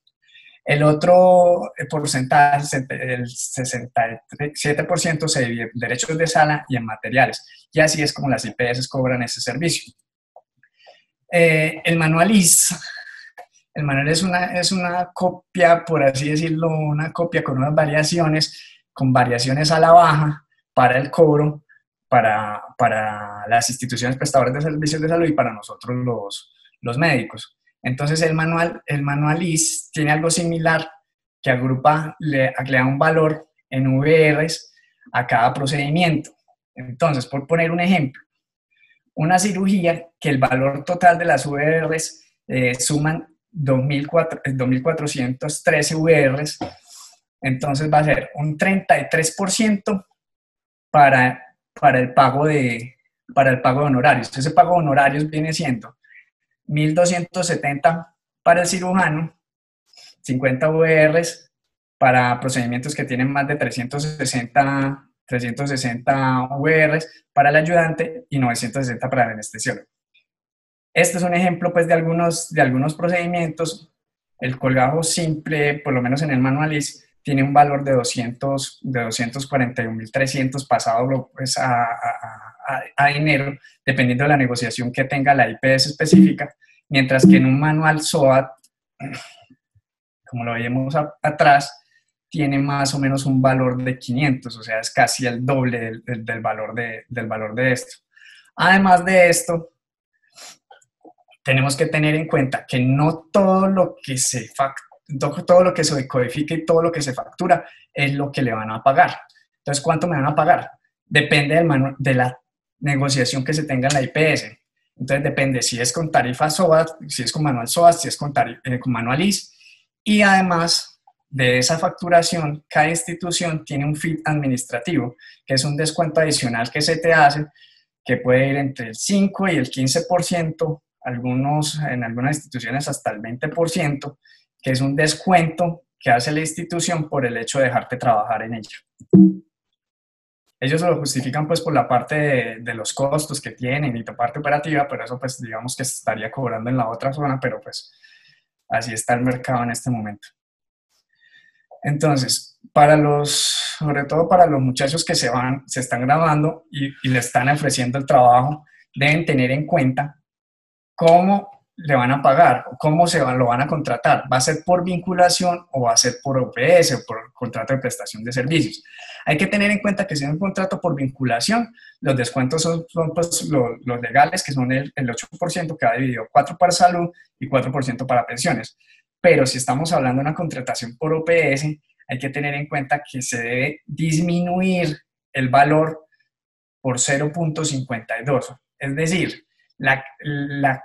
El otro porcentaje, el 67%, se divide en derechos de sala y en materiales. Y así es como las IPS cobran ese servicio. Eh, el manual IS, el manual es una, es una copia, por así decirlo, una copia con unas variaciones, con variaciones a la baja para el cobro, para, para las instituciones prestadoras de servicios de salud y para nosotros los, los médicos. Entonces el manual, el manual IS tiene algo similar que agrupa, le, le da un valor en VRs a cada procedimiento. Entonces, por poner un ejemplo, una cirugía que el valor total de las VRs eh, suman 2.413 VRs, entonces va a ser un 33% para, para, el pago de, para el pago de honorarios. Ese pago de honorarios viene siendo 1.270 para el cirujano, 50 VRs para procedimientos que tienen más de 360 360 VRs para el ayudante y 960 para el anestesiólogo. Este es un ejemplo pues, de, algunos, de algunos procedimientos. El colgajo simple, por lo menos en el manualis, tiene un valor de, 200, de 241.300 pasado pues, a, a, dinero, dependiendo de la negociación que tenga la IPS específica, mientras que en un manual SOAT, como lo vemos atrás, tiene más o menos un valor de 500, o sea, es casi el doble del, valor, de, del valor de esto. Además de esto, tenemos que tener en cuenta que no todo lo que se todo lo que se codifica y todo lo que se factura es lo que le van a pagar. Entonces, ¿cuánto me van a pagar? Depende del de la negociación que se tenga en la IPS. Entonces, depende si es con tarifa SOAT, si es con manual SOAT, si es con, eh, con manual IS. Y además, de esa facturación, cada institución tiene un FIT administrativo, que es un descuento adicional que se te hace, que puede ir entre el 5 y el 15%, algunos, en algunas instituciones hasta el 20%, que es un descuento que hace la institución por el hecho de dejarte trabajar en ella. Ellos lo justifican pues por la parte de, de los costos que tienen y la parte operativa, pero eso pues digamos que se estaría cobrando en la otra zona, pero pues así está el mercado en este momento. Entonces, para los, sobre todo para los muchachos que se van, se están grabando y, le están ofreciendo el trabajo, deben tener en cuenta cómo le van a pagar? ¿Cómo se lo van a contratar? ¿Va a ser por vinculación o va a ser por OPS o por contrato de prestación de servicios? Hay que tener en cuenta que si es un contrato por vinculación, los descuentos son, pues, los, legales, que son el, el 8% que ha dividido 4 para salud y 4% para pensiones. Pero si estamos hablando de una contratación por OPS, hay que tener en cuenta que se debe disminuir el valor por 0.52. Es decir, la,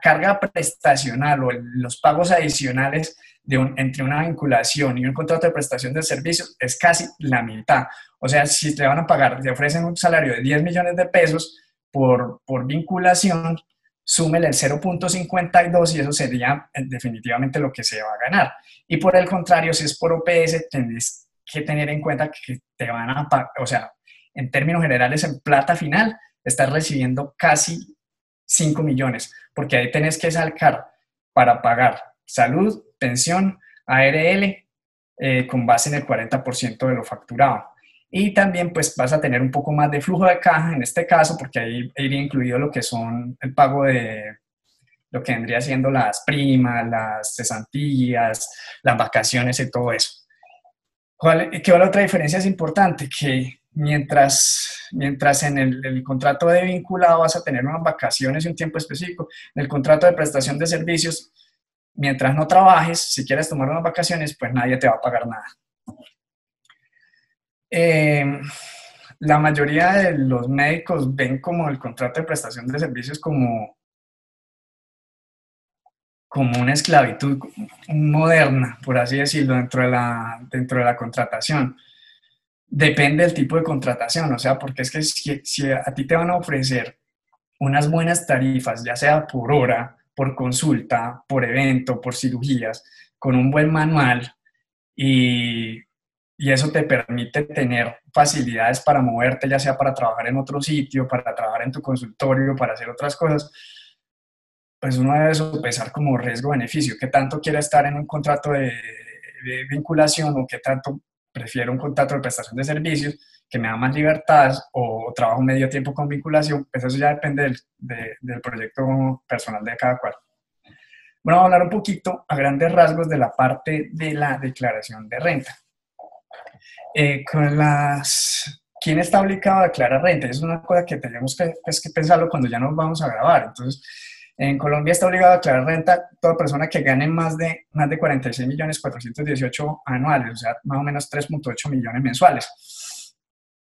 carga prestacional o los pagos adicionales de entre una vinculación y un contrato de prestación de servicios es casi la mitad. O sea, si te van a pagar, te ofrecen un salario de 10 millones de pesos por, por vinculación, súmele el 0.52 y eso sería eh, definitivamente lo que se va a ganar. Y por el contrario, si es por OPS, tenés que tener en cuenta que te van a pagar, o sea, en términos generales, en plata final, estás recibiendo casi 5 millones, porque ahí tenés que sacar para pagar salud, pensión, ARL, eh, con base en el 40% de lo facturado. Y también pues vas a tener un poco más de flujo de caja en este caso, porque ahí iría incluido lo que son el pago de lo que vendría siendo las primas, las cesantías, las vacaciones y todo eso. ¿Cuál, ¿Qué la otra diferencia es importante? Que mientras, mientras en el, contrato de vinculado vas a tener unas vacaciones y un tiempo específico, en el contrato de prestación de servicios, mientras no trabajes, si quieres tomar unas vacaciones, pues nadie te va a pagar nada. Eh, la mayoría de los médicos ven como el contrato de prestación de servicios como, como una esclavitud moderna, por así decirlo, dentro de la, dentro de la contratación. Depende del tipo de contratación, o sea, porque es que si, a ti te van a ofrecer unas buenas tarifas, ya sea por hora, por consulta, por evento, por cirugías, con un buen manual y, y eso te permite tener facilidades para moverte, ya sea para trabajar en otro sitio, para trabajar en tu consultorio, para hacer otras cosas, pues uno debe sopesar como riesgo-beneficio, qué tanto quiere estar en un contrato de, vinculación o qué tanto prefiero un contrato de prestación de servicios que me da más libertades o trabajo medio tiempo con vinculación, pues eso ya depende del, del proyecto personal de cada cual. Bueno, vamos a hablar un poquito a grandes rasgos de la parte de la declaración de renta. Eh, con las, ¿Quién está obligado a declarar renta? Es una cosa que tenemos que, pues, que pensarlo cuando ya nos vamos a grabar. Entonces, en Colombia está obligado a declarar renta toda persona que gane más de, más de 46 millones 418 anuales, o sea, más o menos 3.8 millones mensuales.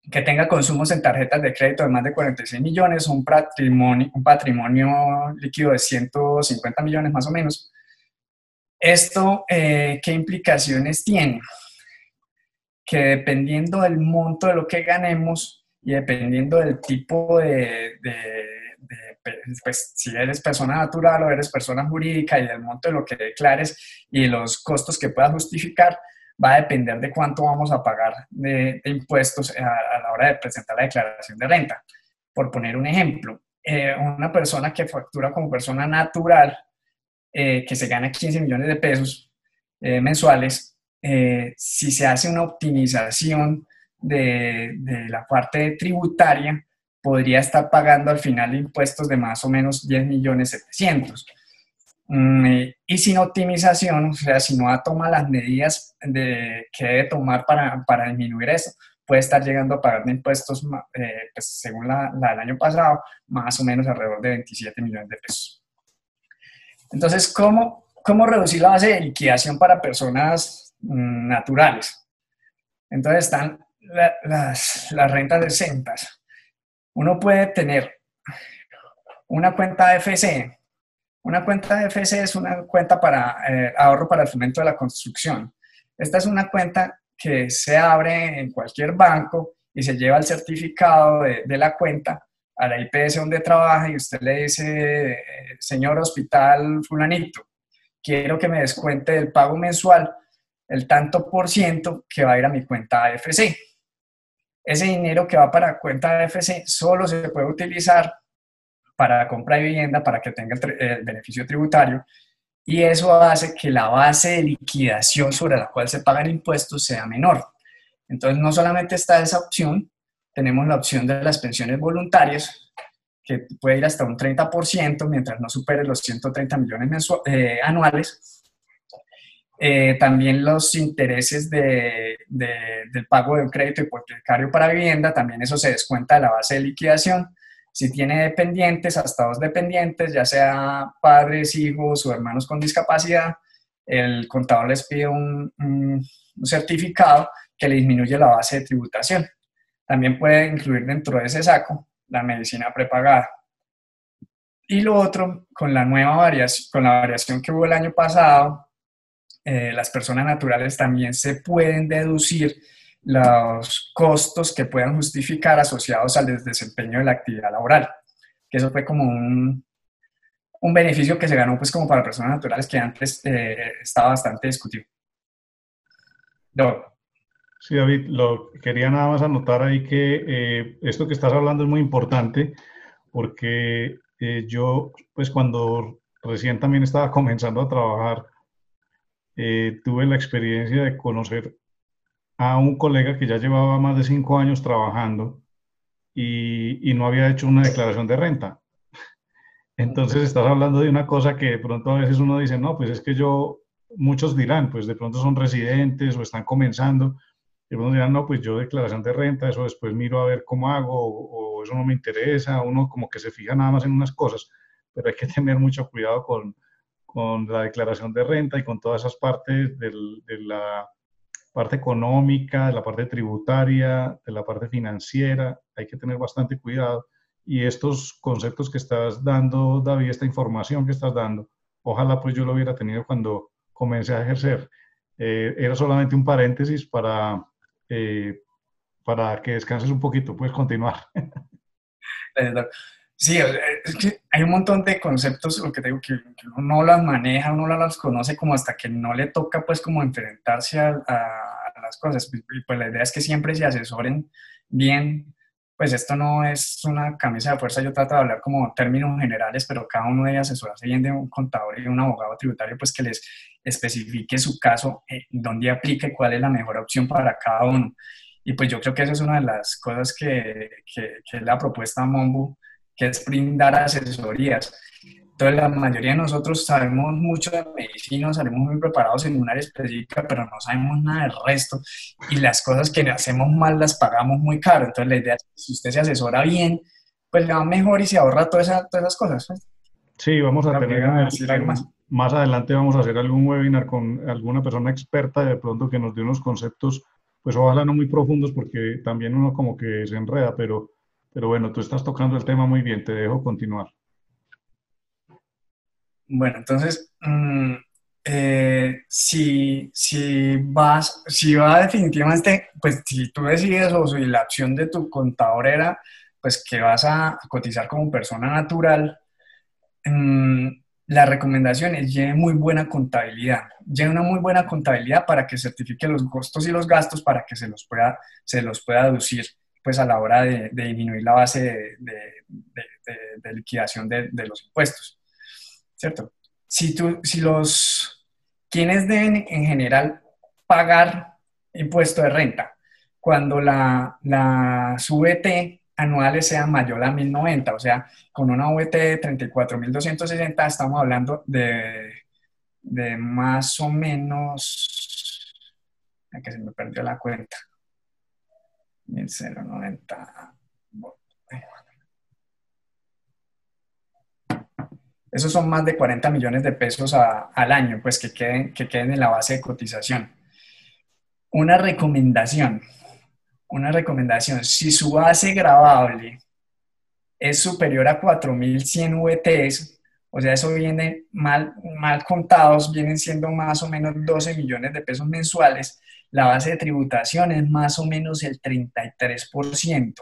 Que tenga consumos en tarjetas de crédito de más de 46 millones, un patrimonio, un patrimonio líquido de 150 millones más o menos. ¿Esto eh, qué implicaciones tiene? Que dependiendo del monto de lo que ganemos y dependiendo del tipo de pues, si eres persona natural o eres persona jurídica y el monto de lo que declares y los costos que puedas justificar, va a depender de cuánto vamos a pagar de, impuestos a, la hora de presentar la declaración de renta. Por poner un ejemplo, eh, una persona que factura como persona natural, eh, que se gana 15 millones de pesos eh, mensuales, si se hace una optimización de, de la parte tributaria, podría estar pagando al final impuestos de más o menos 10 millones 700. Mm, y sin optimización, o sea, si no toma las medidas de, que debe tomar para, para disminuir eso, puede estar llegando a pagar de impuestos, eh, pues, según la, la, del año pasado, más o menos alrededor de 27 millones de pesos. Entonces, ¿cómo, cómo reducir la base de liquidación para personas naturales? Entonces están las, las rentas decentas uno puede tener una cuenta de FC. Una cuenta de FC es una cuenta para eh, ahorro para el fomento de la construcción. Esta es una cuenta que se abre en cualquier banco y se lleva el certificado de, la cuenta a la IPS donde trabaja y usted le dice, señor hospital fulanito, quiero que me descuente del pago mensual el tanto por ciento que va a ir a mi cuenta AFC. Ese dinero que va para cuenta de FC solo se puede utilizar para compra de vivienda, para que tenga el, beneficio tributario, y eso hace que la base de liquidación sobre la cual se pagan impuestos sea menor. Entonces, no solamente está esa opción, tenemos la opción de las pensiones voluntarias, que puede ir hasta un 30% mientras no supere los 130 millones eh, anuales. Eh, también los intereses de, del pago de un crédito hipotecario para vivienda, también eso se descuenta de la base de liquidación. Si tiene dependientes, hasta dos dependientes, ya sea padres, hijos o hermanos con discapacidad, el contador les pide un, un certificado que le disminuye la base de tributación. También puede incluir dentro de ese saco la medicina prepagada. Y lo otro, con la nueva variación, con la variación que hubo el año pasado, eh, las personas naturales también se pueden deducir los costos que puedan justificar asociados al desempeño de la actividad laboral. Que eso fue como un, un beneficio que se ganó pues como para personas naturales que antes eh, estaba bastante discutido. Sí, David, lo quería nada más anotar ahí que eh, esto que estás hablando es muy importante porque yo, pues cuando recién también estaba comenzando a trabajar, eh, tuve la experiencia de conocer a un colega que ya llevaba más de cinco años trabajando y, y no había hecho una declaración de renta. Entonces estás hablando de una cosa que de pronto a veces uno dice, no, pues es que yo, muchos dirán, pues de pronto son residentes o están comenzando, y uno dirá, no, pues yo declaración de renta, eso después miro a ver cómo hago, o, eso no me interesa, uno como que se fija nada más en unas cosas, pero hay que tener mucho cuidado con, con la declaración de renta y con todas esas partes de la parte económica, de la parte tributaria, de la parte financiera, hay que tener bastante cuidado. Y estos conceptos que estás dando, David, esta información que estás dando, ojalá pues yo lo hubiera tenido cuando comencé a ejercer. Eh, era solamente un paréntesis para, eh, para que descanses un poquito, puedes continuar. Sí, es que hay un montón de conceptos, que te digo, que, uno no las maneja, uno no las conoce como hasta que no le toca pues como enfrentarse a, las cosas. Y pues la idea es que siempre se asesoren bien, pues esto no es una camisa de fuerza, yo trato de hablar como términos generales, pero cada uno debe asesorarse bien de un contador y un abogado tributario, pues que les especifique su caso, eh, dónde aplica y cuál es la mejor opción para cada uno. Y pues yo creo que esa es una de las cosas que, que, que es la propuesta Mombu, que es brindar asesorías. Entonces la mayoría de nosotros sabemos mucho de medicina, salimos muy preparados en un área específica, pero no sabemos nada del resto. Y las cosas que hacemos mal las pagamos muy caro. Entonces la idea es que si usted se asesora bien, pues le va mejor y se ahorra todas esas, todas esas cosas. Pues. Sí, vamos a tener más más adelante vamos a hacer algún webinar con alguna persona experta de pronto que nos dé unos conceptos, pues ojalá no muy profundos porque también uno como que se enreda, pero, pero bueno, tú estás tocando el tema muy bien, te dejo continuar. Bueno, entonces, mm, eh, si, si, vas, si va definitivamente, pues si tú decides o si la acción de tu contador era, pues que vas a cotizar como persona natural, mmm, la recomendación es lleve muy buena contabilidad. Lleve una muy buena contabilidad para que certifique los costos y los gastos para que se los pueda, se los pueda deducir pues a la hora de, disminuir la base de, liquidación de, los impuestos. ¿Cierto? Si, tú, si los, quienes deben en general pagar impuesto de renta? Cuando la, la SUBT anuales sean mayor a 1090, o sea, con una VT de 34.260 estamos hablando de, de más o menos, que se me perdió la cuenta, 1090. Esos son más de 40 millones de pesos al año, pues que queden, que queden en la base de cotización. Una recomendación, una recomendación, si su base grabable es superior a 4.100 VTs, o sea, eso viene mal, mal contados, vienen siendo más o menos 12 millones de pesos mensuales, la base de tributación es más o menos el 33%,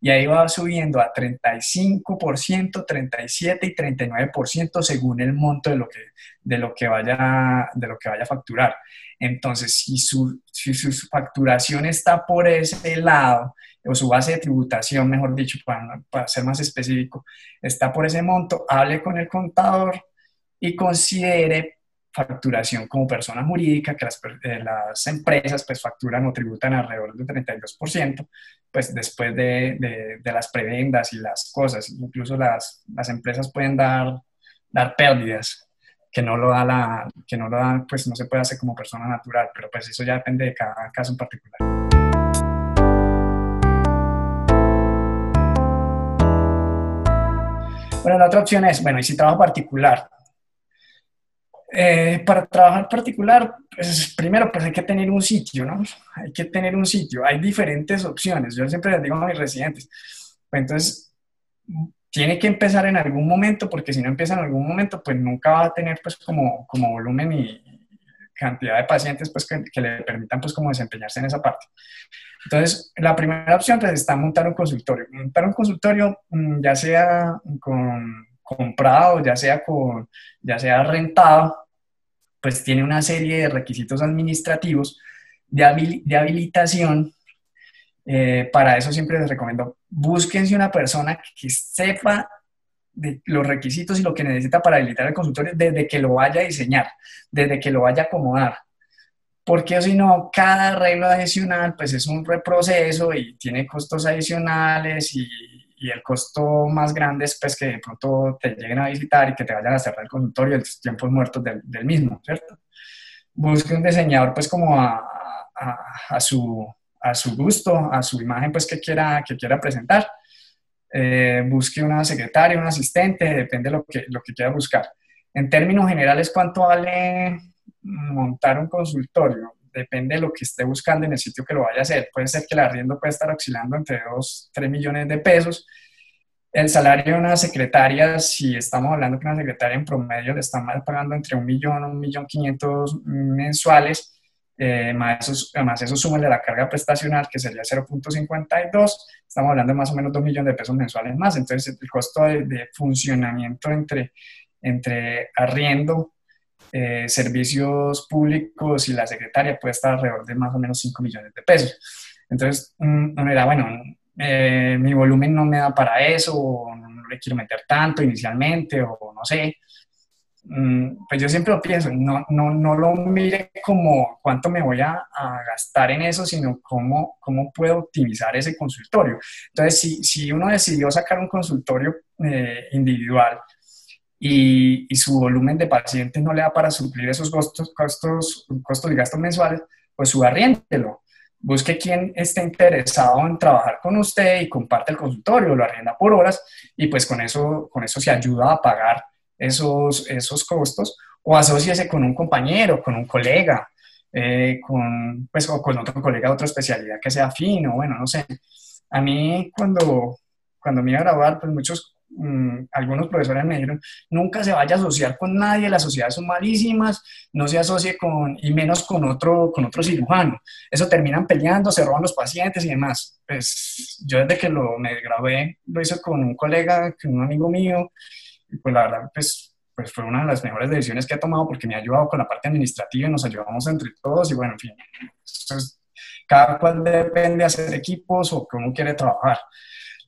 y ahí va subiendo a 35%, 37% y 39% según el monto de lo que, de lo que, vaya, de lo que vaya a facturar. Entonces, si su, si su facturación está por ese lado, o su base de tributación, mejor dicho, para, para ser más específico, está por ese monto, hable con el contador y considere facturación como persona jurídica, que las, eh, las, empresas pues facturan o tributan alrededor del 32%, pues después de, de, de, las prebendas y las cosas, incluso las, las empresas pueden dar, dar pérdidas que no lo da la, que no lo da, pues no se puede hacer como persona natural, pero pues eso ya depende de cada caso en particular. Bueno, la otra opción es, bueno, y si trabajo particular, eh, para trabajar particular, pues primero pues hay que tener un sitio, ¿no? Hay que tener un sitio. Hay diferentes opciones. Yo siempre les digo a mis residentes, pues entonces tiene que empezar en algún momento, porque si no empieza en algún momento, pues nunca va a tener pues como, como volumen y cantidad de pacientes pues que, que le permitan pues como desempeñarse en esa parte. Entonces, la primera opción pues está montar un consultorio. Montar un consultorio, mm, ya sea con comprado, ya sea, con, ya sea rentado, pues tiene una serie de requisitos administrativos de, habilitación. Eh, para eso siempre les recomiendo, búsquense una persona que sepa de los requisitos y lo que necesita para habilitar el consultorio desde que lo vaya a diseñar, desde que lo vaya a acomodar. Porque si no, cada arreglo adicional pues es un reproceso y tiene costos adicionales y y el costo más grande es pues que de pronto te lleguen a visitar y que te vayan a cerrar el consultorio y los tiempos muertos del, del, mismo, ¿cierto? Busque un diseñador pues como a, a, a, su, a su gusto, a su imagen pues que quiera, que quiera presentar. Eh, busque una secretaria, un asistente, depende de lo que, lo que quiera buscar. En términos generales, ¿cuánto vale montar un consultorio? Depende de lo que esté buscando en el sitio que lo vaya a hacer. Puede ser que el arriendo pueda estar oscilando entre 2, 3 millones de pesos. El salario de una secretaria, si estamos hablando que una secretaria en promedio le están pagando entre un millón, un millón quinientos mensuales, eh, más, eso, más eso suma de la carga prestacional, que sería 0.52, estamos hablando de más o menos 2 millones de pesos mensuales más. Entonces, el costo de, de funcionamiento entre, entre arriendo eh, servicios públicos y la secretaria puede estar alrededor de más o menos 5 millones de pesos. Entonces, uno era, bueno, eh, mi volumen no me da para eso, o no le quiero meter tanto inicialmente, o no sé. Mm, pues yo siempre lo pienso, no, no, no lo mire como cuánto me voy a, a, gastar en eso, sino cómo, cómo puedo optimizar ese consultorio. Entonces, si, si uno decidió sacar un consultorio eh, individual, y, su volumen de pacientes no le da para suplir esos costos, costos, costos y gastos mensuales, pues subarriéndelo. Busque quien esté interesado en trabajar con usted y comparte el consultorio, lo arrienda por horas y pues con eso, con eso se ayuda a pagar esos, esos costos o asóciese con un compañero, con un colega, eh, con, pues, o con otro colega de otra especialidad que sea fino, bueno, no sé. A mí cuando, cuando me iba a graduar, pues muchos Mm, algunos profesores me dijeron, nunca se vaya a asociar con nadie, las sociedades son malísimas, no se asocie con, y menos con otro, con otro cirujano. Eso terminan peleando, se roban los pacientes y demás. Pues yo desde que lo, me grabé, lo hice con un colega, con un amigo mío, y pues la verdad, pues, pues fue una de las mejores decisiones que he tomado porque me ha ayudado con la parte administrativa y nos ayudamos entre todos y bueno, en fin, cada cual depende de hacer equipos o cómo quiere trabajar.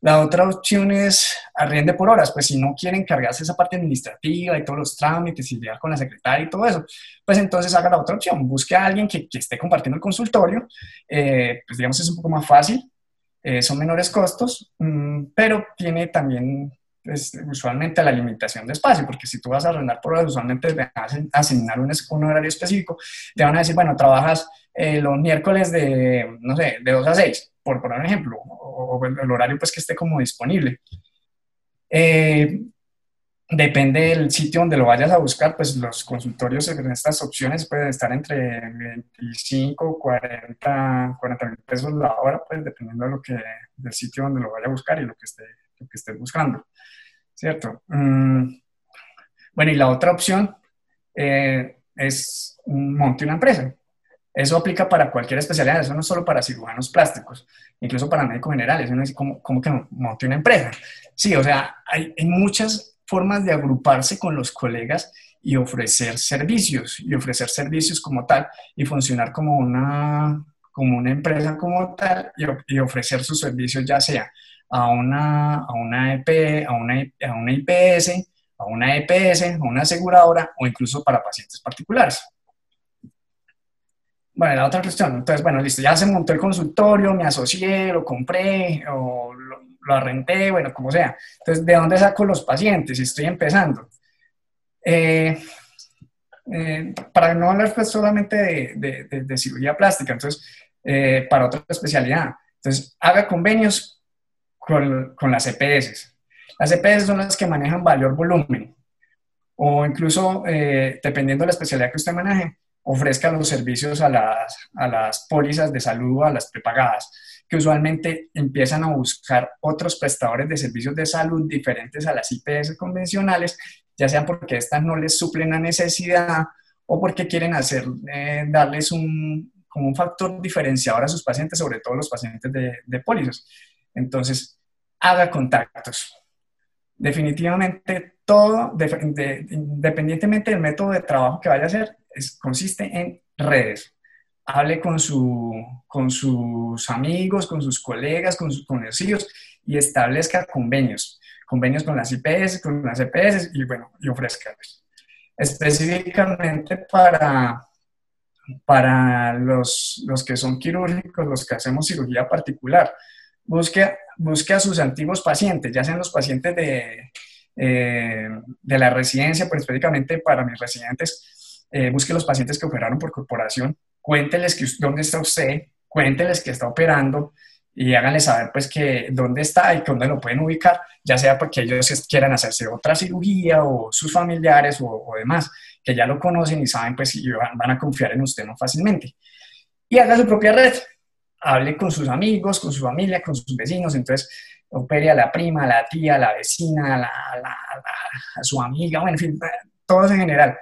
La otra opción es arriende por horas, pues si no quieren encargarse esa parte administrativa y todos los trámites y lidiar con la secretaria y todo eso, pues entonces haga la otra opción, busque a alguien que, que esté compartiendo el consultorio, eh, pues digamos es un poco más fácil, eh, son menores costos, mmm, pero tiene también pues, usualmente la limitación de espacio, porque si tú vas a arrendar por horas, usualmente te hacen asignar un, un, horario específico, te van a decir, bueno, trabajas eh, los miércoles de, no sé, de 2 a 6, por poner un ejemplo, o, el horario pues que esté como disponible. Eh, depende del sitio donde lo vayas a buscar, pues los consultorios en estas opciones pueden estar entre 25, 40, 40 mil pesos la hora, pues dependiendo de lo que, del sitio donde lo vaya a buscar y lo que esté, lo que esté buscando, ¿cierto? Mm, bueno, y la otra opción eh, es monte una empresa. Eso aplica para cualquier especialidad, eso no es solo para cirujanos plásticos, incluso para médicos generales. Uno dice, ¿cómo, que monte una empresa? Sí, o sea, hay, hay muchas formas de agruparse con los colegas y ofrecer servicios, y ofrecer servicios como tal, y funcionar como una, como una empresa como tal, y, y ofrecer sus servicios ya sea a una, a una EP, a una, a una IPS a una EPS, a una aseguradora o incluso para pacientes particulares. Bueno, la otra cuestión, entonces, bueno, listo, ya se montó el consultorio, me asocié, lo compré o lo, lo arrenté, bueno, como sea. Entonces, ¿de dónde saco los pacientes? Estoy empezando. Eh, eh, para no hablar pues solamente de, cirugía plástica, entonces, eh, para otra especialidad. Entonces, haga convenios con, con las EPS. Las EPS son las que manejan mayor volumen o incluso, dependiendo de la especialidad que usted maneje, ofrezca los servicios a las, a las pólizas de salud, a las prepagadas que usualmente empiezan a buscar otros prestadores de servicios de salud diferentes a las IPS convencionales, ya sea porque estas no les suplen la necesidad o porque quieren hacer, eh, darles un, como un factor diferenciador a sus pacientes, sobre todo los pacientes de, de pólizas. Entonces, haga contactos. Definitivamente todo, independientemente del método de trabajo que vaya a hacer, consiste en redes. Hable con, su, con sus amigos, con sus colegas, con sus conocidos y establezca convenios, convenios con las IPS, con las EPS y bueno, y ofrezcalos. Específicamente para, para los, los que son quirúrgicos, los que hacemos cirugía particular, busque, busque a sus antiguos pacientes, ya sean los pacientes de, eh, de la residencia, pues específicamente para mis residentes, eh, busque los pacientes que operaron por corporación cuénteles que, dónde está usted, cuénteles que está operando y háganle saber pues que dónde está y dónde lo pueden ubicar, ya sea porque ellos quieran hacerse otra cirugía o sus familiares o, demás, que ya lo conocen y saben pues y van, a confiar en usted no fácilmente. Y haga su propia red, hable con sus amigos, con su familia, con sus vecinos, entonces opere a la prima, a la tía, a la vecina, a, la, a, su amiga, bueno, en fin, todos en general,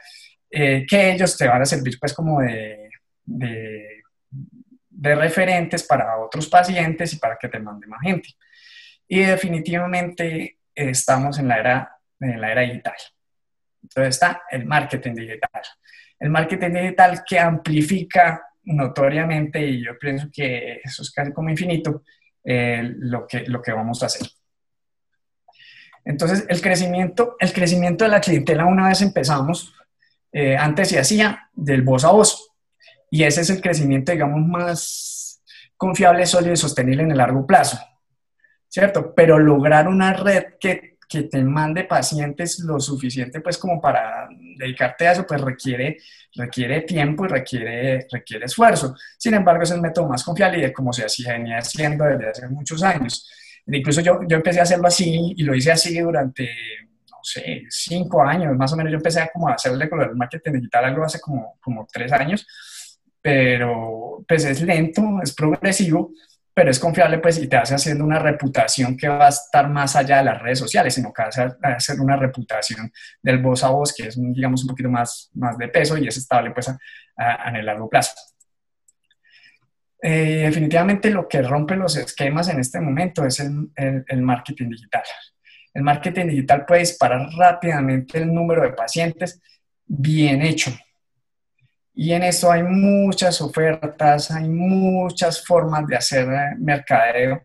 eh, que ellos te van a servir pues como de de, referentes para otros pacientes y para que te mande más gente. Y definitivamente estamos en la era, en la era digital. Entonces está el marketing digital. El marketing digital que amplifica notoriamente, y yo pienso que eso es casi como infinito, eh, lo, que, lo que vamos a hacer. Entonces, el crecimiento, el crecimiento de la clientela, una vez empezamos, eh, antes se hacía del voz a voz. Y ese es el crecimiento, digamos, más confiable, sólido y sostenible en el largo plazo, ¿cierto? Pero lograr una red que, que te mande pacientes lo suficiente, pues, como para dedicarte a eso, pues requiere, requiere tiempo y requiere, requiere esfuerzo. Sin embargo, es el método más confiable y como se hacía, venía haciendo desde hace muchos años. Incluso yo, yo empecé a hacerlo así y lo hice así durante, no sé, cinco años, más o menos. Yo empecé a como hacerle con el marketing digital algo hace como, como tres años pero pues es lento, es progresivo, pero es confiable pues y te hace haciendo una reputación que va a estar más allá de las redes sociales, sino que a hacer una reputación del voz a voz que es digamos un poquito más, más de peso y es estable pues a, en el largo plazo. Eh, definitivamente lo que rompe los esquemas en este momento es el marketing digital. El marketing digital puede disparar rápidamente el número de pacientes bien hecho, y en eso hay muchas ofertas, hay muchas formas de hacer eh, mercadeo.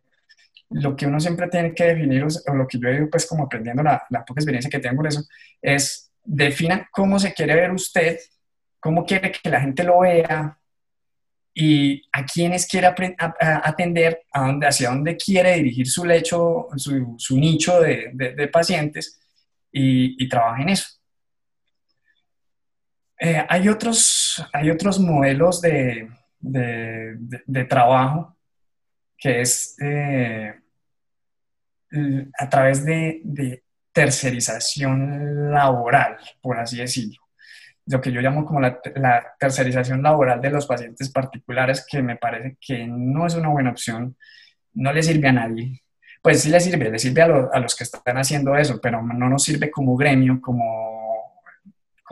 Lo que uno siempre tiene que definir, o lo que yo digo, pues como aprendiendo la, la poca experiencia que tengo en eso, es defina cómo se quiere ver usted, cómo quiere que la gente lo vea y a quiénes quiere atender, a dónde, hacia dónde quiere dirigir su lecho, su, su nicho de, de, pacientes y, y trabaja en eso. Eh, hay, otros, hay otros modelos de, de, trabajo que es eh, a través de, tercerización laboral, por así decirlo. Lo que yo llamo como la, tercerización laboral de los pacientes particulares, que me parece que no es una buena opción, no le sirve a nadie. Pues sí le sirve, le sirve a, a los que están haciendo eso, pero no nos sirve como gremio, como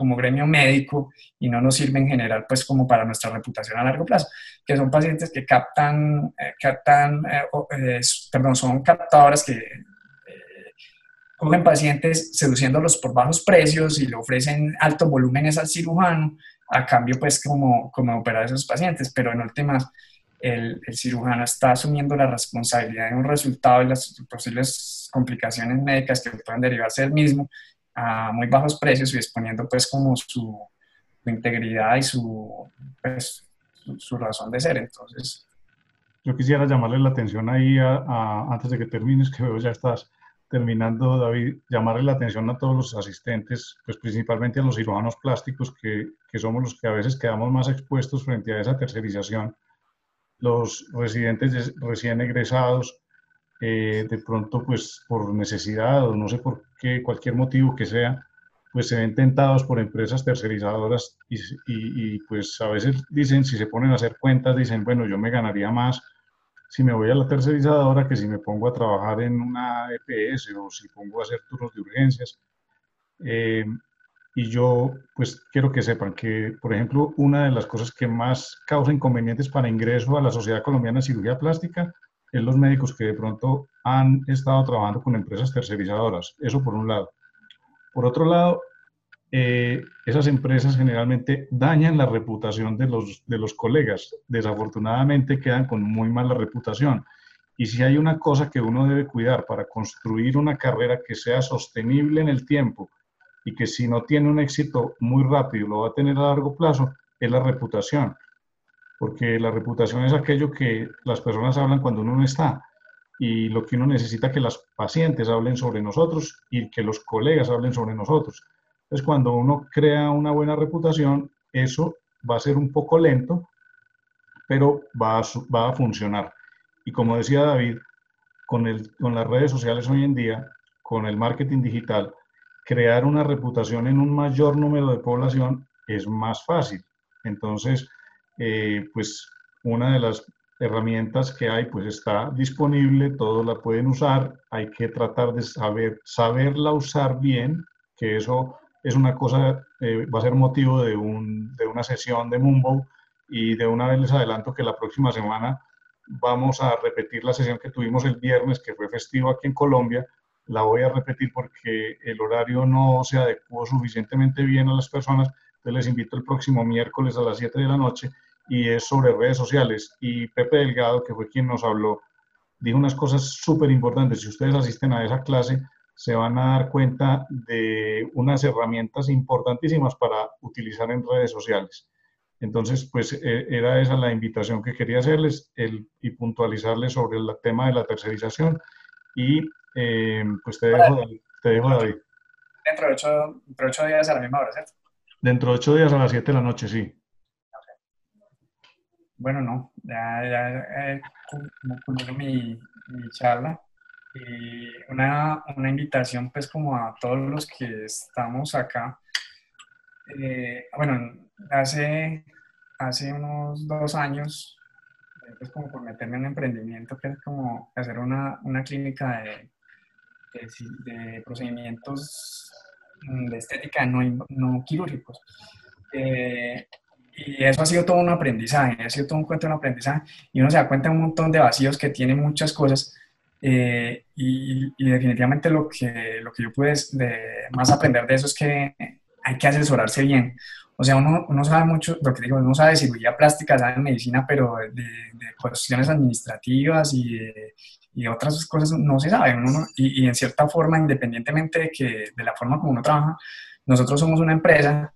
como gremio médico y no nos sirve en general pues como para nuestra reputación a largo plazo, que son pacientes que captan, eh, captan eh, eh, perdón, son captadoras que cogen pacientes seduciéndolos por bajos precios y le ofrecen altos volúmenes al cirujano a cambio pues como, como operar a esos pacientes, pero en últimas el, el, cirujano está asumiendo la responsabilidad de un resultado y las posibles complicaciones médicas que puedan derivarse del mismo a muy bajos precios y exponiendo pues como su, integridad y su, pues, su, razón de ser. Entonces... Yo quisiera llamarle la atención ahí, a, antes de que termines, que veo ya estás terminando, David, llamarle la atención a todos los asistentes, pues principalmente a los cirujanos plásticos, que, que somos los que a veces quedamos más expuestos frente a esa tercerización. Los residentes recién egresados, eh, de pronto, pues por necesidad o no sé por qué, cualquier motivo que sea, pues se ven tentados por empresas tercerizadoras y, y, pues a veces dicen, si se ponen a hacer cuentas, dicen, bueno, yo me ganaría más si me voy a la tercerizadora que si me pongo a trabajar en una EPS o si pongo a hacer turnos de urgencias. Eh, y yo, pues quiero que sepan que, por ejemplo, una de las cosas que más causa inconvenientes para ingreso a la Sociedad Colombiana de Cirugía Plástica es los médicos que de pronto han estado trabajando con empresas tercerizadoras. Eso por un lado. Por otro lado, eh, esas empresas generalmente dañan la reputación de los, de los colegas. Desafortunadamente quedan con muy mala reputación. Y si hay una cosa que uno debe cuidar para construir una carrera que sea sostenible en el tiempo y que si no tiene un éxito muy rápido lo va a tener a largo plazo, es la reputación porque la reputación es aquello que las personas hablan cuando uno no está y lo que uno necesita que las pacientes hablen sobre nosotros y que los colegas hablen sobre nosotros. Entonces, cuando uno crea una buena reputación, eso va a ser un poco lento, pero va a, va a funcionar. Y como decía David, con, el, con las redes sociales hoy en día, con el marketing digital, crear una reputación en un mayor número de población es más fácil. Entonces, eh, pues una de las herramientas que hay pues está disponible, todos la pueden usar, hay que tratar de saber, saberla usar bien, que eso es una cosa, eh, va a ser motivo de, un, de una sesión de Mumbo y de una vez les adelanto que la próxima semana vamos a repetir la sesión que tuvimos el viernes, que fue festivo aquí en Colombia, la voy a repetir porque el horario no se adecuó suficientemente bien a las personas, entonces les invito el próximo miércoles a las 7 de la noche y es sobre redes sociales. Y Pepe Delgado, que fue quien nos habló, dijo unas cosas súper importantes. Si ustedes asisten a esa clase, se van a dar cuenta de unas herramientas importantísimas para utilizar en redes sociales. Entonces, pues e, era esa la invitación que quería hacerles el, y puntualizarles sobre el tema de la tercerización. Y eh, pues te dejo, te dejo, David. Dentro de, ocho, dentro de ocho días a la misma hora, ¿cierto? Dentro de ocho días a las siete de la noche, sí. Bueno, no, ya, ya eh, mi, mi, charla y una, una, invitación pues como a todos los que estamos acá. Eh, bueno, hace, hace unos dos años, pues como por meterme en emprendimiento que es como hacer una, una clínica de, de, procedimientos de estética no, no quirúrgicos. Eh, y eso ha sido todo un aprendizaje, ha sido todo un cuento de un aprendizaje, y uno se da cuenta de un montón de vacíos que tienen muchas cosas, eh, y, y, definitivamente lo que, lo que yo pude de, más aprender de eso es que hay que asesorarse bien. O sea, uno, uno sabe mucho, lo que digo, uno sabe de cirugía plástica, sabe de medicina, pero de, de cuestiones administrativas y de, y otras cosas no se sabe. Uno, y, y, en cierta forma, independientemente de, que, de la forma como uno trabaja, nosotros somos una empresa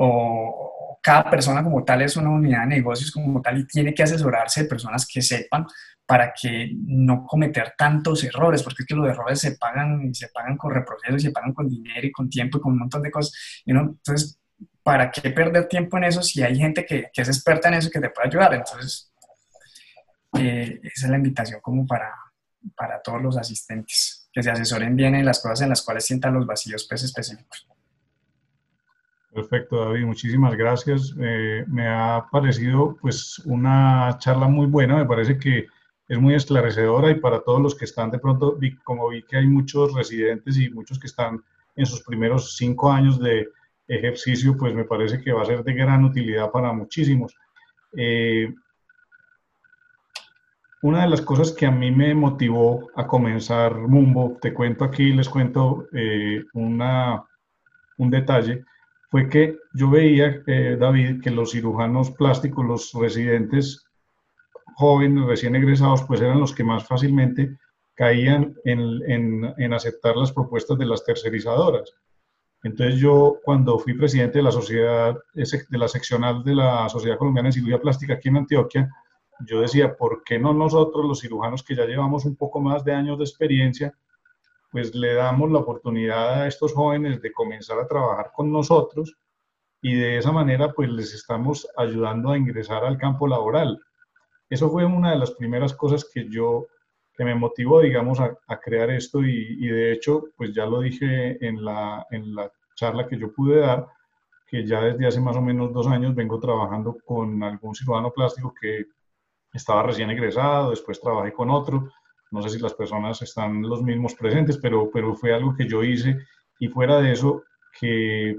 o, cada persona como tal es una unidad de negocios como tal y tiene que asesorarse de personas que sepan para que no cometer tantos errores, porque es que los errores se pagan y se pagan con reprocesos, se pagan con dinero y con tiempo y con un montón de cosas. Y entonces, ¿para qué perder tiempo en eso si hay gente que, que es experta en eso y que te puede ayudar? Entonces, eh, esa es la invitación como para, para todos los asistentes, que se asesoren bien en las cosas en las cuales sientan los vacíos pues, específicos. Perfecto, David, muchísimas gracias. Eh, me ha parecido pues una charla muy buena, me parece que es muy esclarecedora y para todos los que están de pronto, como vi que hay muchos residentes y muchos que están en sus primeros cinco años de ejercicio, pues me parece que va a ser de gran utilidad para muchísimos. Eh, una de las cosas que a mí me motivó a comenzar Mumbo, te cuento aquí, les cuento eh, una, un detalle fue que yo veía, eh, David, que los cirujanos plásticos, los residentes jóvenes, recién egresados, pues eran los que más fácilmente caían en, en, en, aceptar las propuestas de las tercerizadoras. Entonces yo cuando fui presidente de la sociedad, de la seccional de la Sociedad Colombiana de Cirugía Plástica aquí en Antioquia, yo decía, ¿por qué no nosotros los cirujanos que ya llevamos un poco más de años de experiencia, pues le damos la oportunidad a estos jóvenes de comenzar a trabajar con nosotros y de esa manera pues les estamos ayudando a ingresar al campo laboral. Eso fue una de las primeras cosas que yo, que me motivó, digamos, a, crear esto y, de hecho, pues ya lo dije en la, en la charla que yo pude dar, que ya desde hace más o menos dos años vengo trabajando con algún cirujano plástico que estaba recién egresado, después trabajé con otro, no sé si las personas están los mismos presentes, pero, pero fue algo que yo hice y fuera de eso, que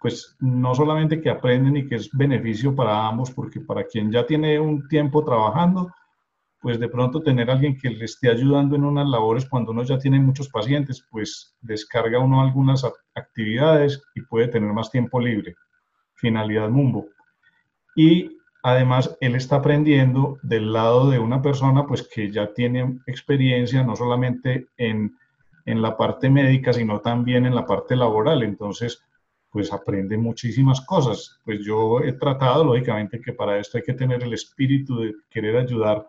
pues no solamente que aprenden y que es beneficio para ambos, porque para quien ya tiene un tiempo trabajando, pues de pronto tener alguien que le esté ayudando en unas labores cuando uno ya tiene muchos pacientes, pues descarga uno algunas actividades y puede tener más tiempo libre. Finalidad Mumbo. Y además él está aprendiendo del lado de una persona pues que ya tiene experiencia no solamente en, en la parte médica, sino también en la parte laboral. Entonces, pues aprende muchísimas cosas. Pues yo he tratado, lógicamente, que para esto hay que tener el espíritu de querer ayudar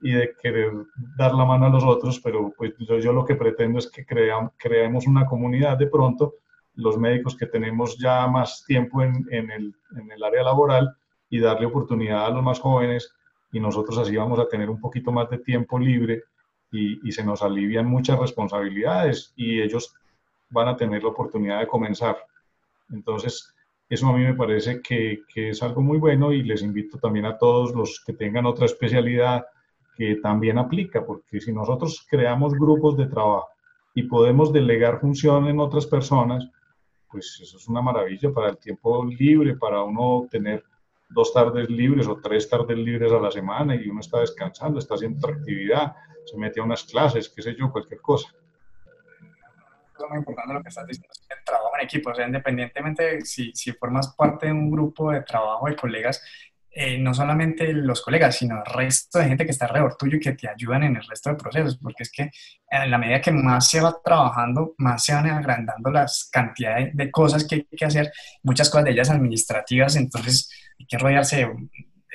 y de querer dar la mano a los otros, pero pues yo, lo que pretendo es que creemos una comunidad de pronto, los médicos que tenemos ya más tiempo en, en, el, en el área laboral y darle oportunidad a los más jóvenes y nosotros así vamos a tener un poquito más de tiempo libre y, y se nos alivian muchas responsabilidades y ellos van a tener la oportunidad de comenzar. Entonces, eso a mí me parece que, que, es algo muy bueno y les invito también a todos los que tengan otra especialidad que también aplica, porque si nosotros creamos grupos de trabajo y podemos delegar función en otras personas, pues eso es una maravilla para el tiempo libre, para uno tener dos tardes libres o tres tardes libres a la semana y uno está descansando, está haciendo actividad, se mete a unas clases, qué sé yo, cualquier cosa. Es muy importante lo que estás diciendo, el trabajo en equipo, o sea, independientemente si, si formas parte de un grupo de trabajo de colegas, eh, no solamente los colegas, sino el resto de gente que está alrededor tuyo y que te ayudan en el resto de procesos, porque es que en la medida que más se va trabajando, más se van agrandando las cantidades de cosas que hay que hacer, muchas cosas de ellas administrativas, entonces hay que rodearse de,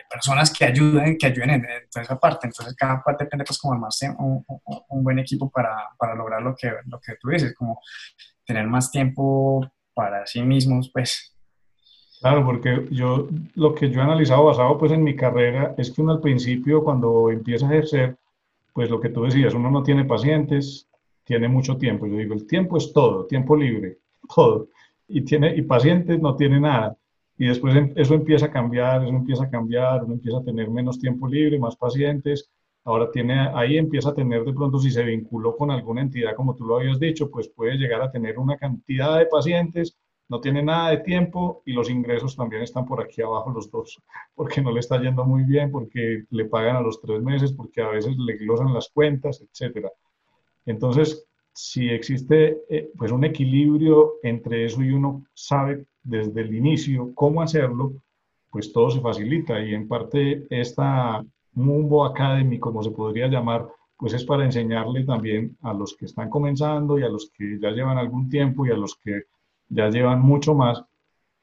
personas que ayuden, que ayuden en, toda esa parte. Entonces, cada parte depende, pues, como armarse un, un, buen equipo para, para, lograr lo que, lo que tú dices, como tener más tiempo para sí mismos, pues. Claro, porque yo, lo que yo he analizado basado, pues, en mi carrera, es que uno al principio, cuando empieza a ejercer, pues, lo que tú decías, uno no tiene pacientes, tiene mucho tiempo. Yo digo, el tiempo es todo, tiempo libre, todo. Y, tiene, y pacientes no tiene nada y después em, eso empieza a cambiar, eso empieza a cambiar, uno empieza a tener menos tiempo libre, más pacientes, ahora tiene, ahí empieza a tener de pronto, si se vinculó con alguna entidad, como tú lo habías dicho, pues puede llegar a tener una cantidad de pacientes, no tiene nada de tiempo y los ingresos también están por aquí abajo los dos, porque no le está yendo muy bien, porque le pagan a los tres meses, porque a veces le glosan las cuentas, etcétera. Entonces, si existe eh, pues un equilibrio entre eso y uno sabe desde el inicio cómo hacerlo, pues todo se facilita y en parte esta Mumbo Academy, como se podría llamar, pues es para enseñarle también a los que están comenzando y a los que ya llevan algún tiempo y a los que ya llevan mucho más,